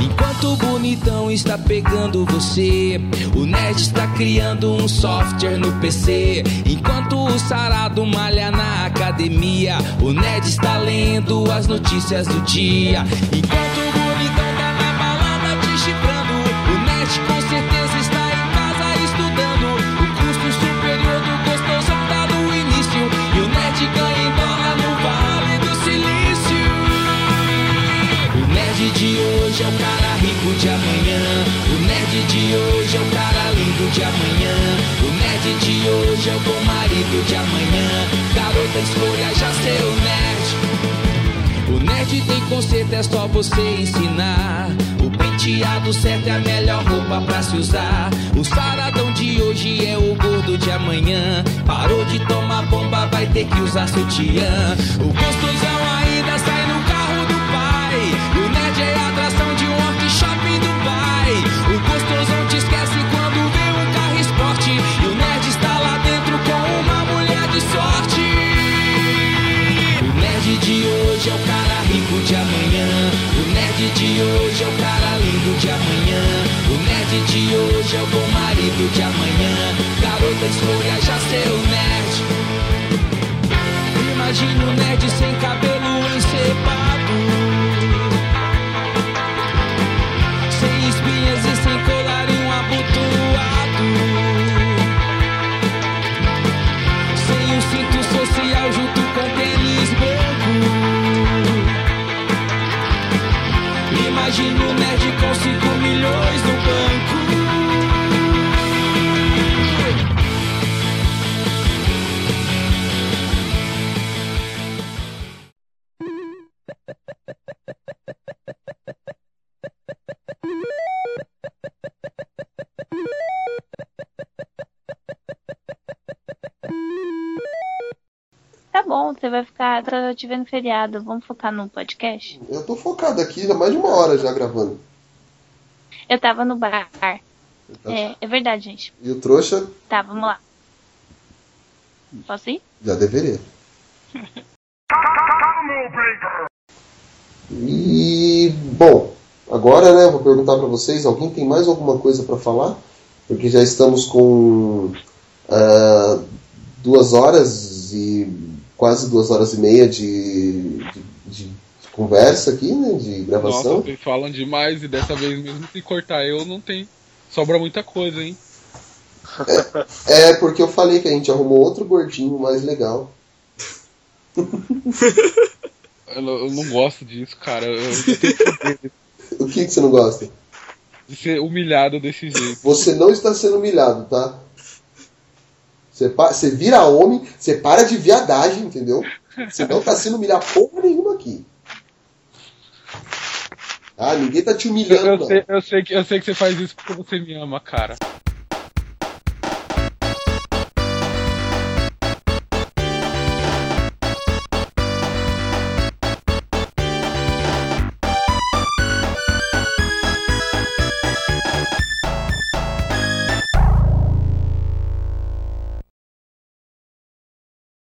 Enquanto o bonitão está pegando você, o nerd está criando um software no PC. Enquanto o sarado malha na academia, o nerd está lendo as notícias do dia. Enquanto bom marido de amanhã. Garota, escolha já seu nerd. O nerd tem conceito, é só você ensinar. O penteado certo é a melhor roupa pra se usar. O saradão de hoje é o gordo de amanhã. Parou de tomar bomba, vai ter que usar sutiã. O gostosão ainda sai no hoje é o cara rico de amanhã. O nerd de hoje é o cara lindo de amanhã. O nerd de hoje é o bom marido de amanhã. Garota, escolha já seu nerd. Imagine o nerd sem cabelo encepado. Sem Imagine o nerd Tá te vendo feriado. Vamos focar no podcast? Eu tô focado aqui há mais de uma hora já gravando. Eu tava no bar. É, é verdade, gente. E o trouxa, Tá, vamos lá. Posso ir? Já deveria. [laughs] E bom, agora né, vou perguntar para vocês, alguém tem mais alguma coisa para falar? Porque já estamos com ah, duas horas e quase duas horas e meia de, de, de conversa aqui, né, de gravação. Nossa, falam demais e dessa vez mesmo se cortar eu não tem. Sobra muita coisa, hein? É porque eu falei que a gente arrumou outro gordinho mais legal. [laughs] Eu, não- eu não gosto disso, cara. Eu, [laughs] O que, que você não gosta? de ser humilhado desse jeito. Você não está sendo humilhado, tá? Você, você vira homem, você para de viadagem, entendeu? Você não está sendo humilhado porra nenhuma aqui. Ah, ninguém tá te humilhando, Eu, não. sei, eu, sei que, eu sei que você faz isso porque você me ama, cara.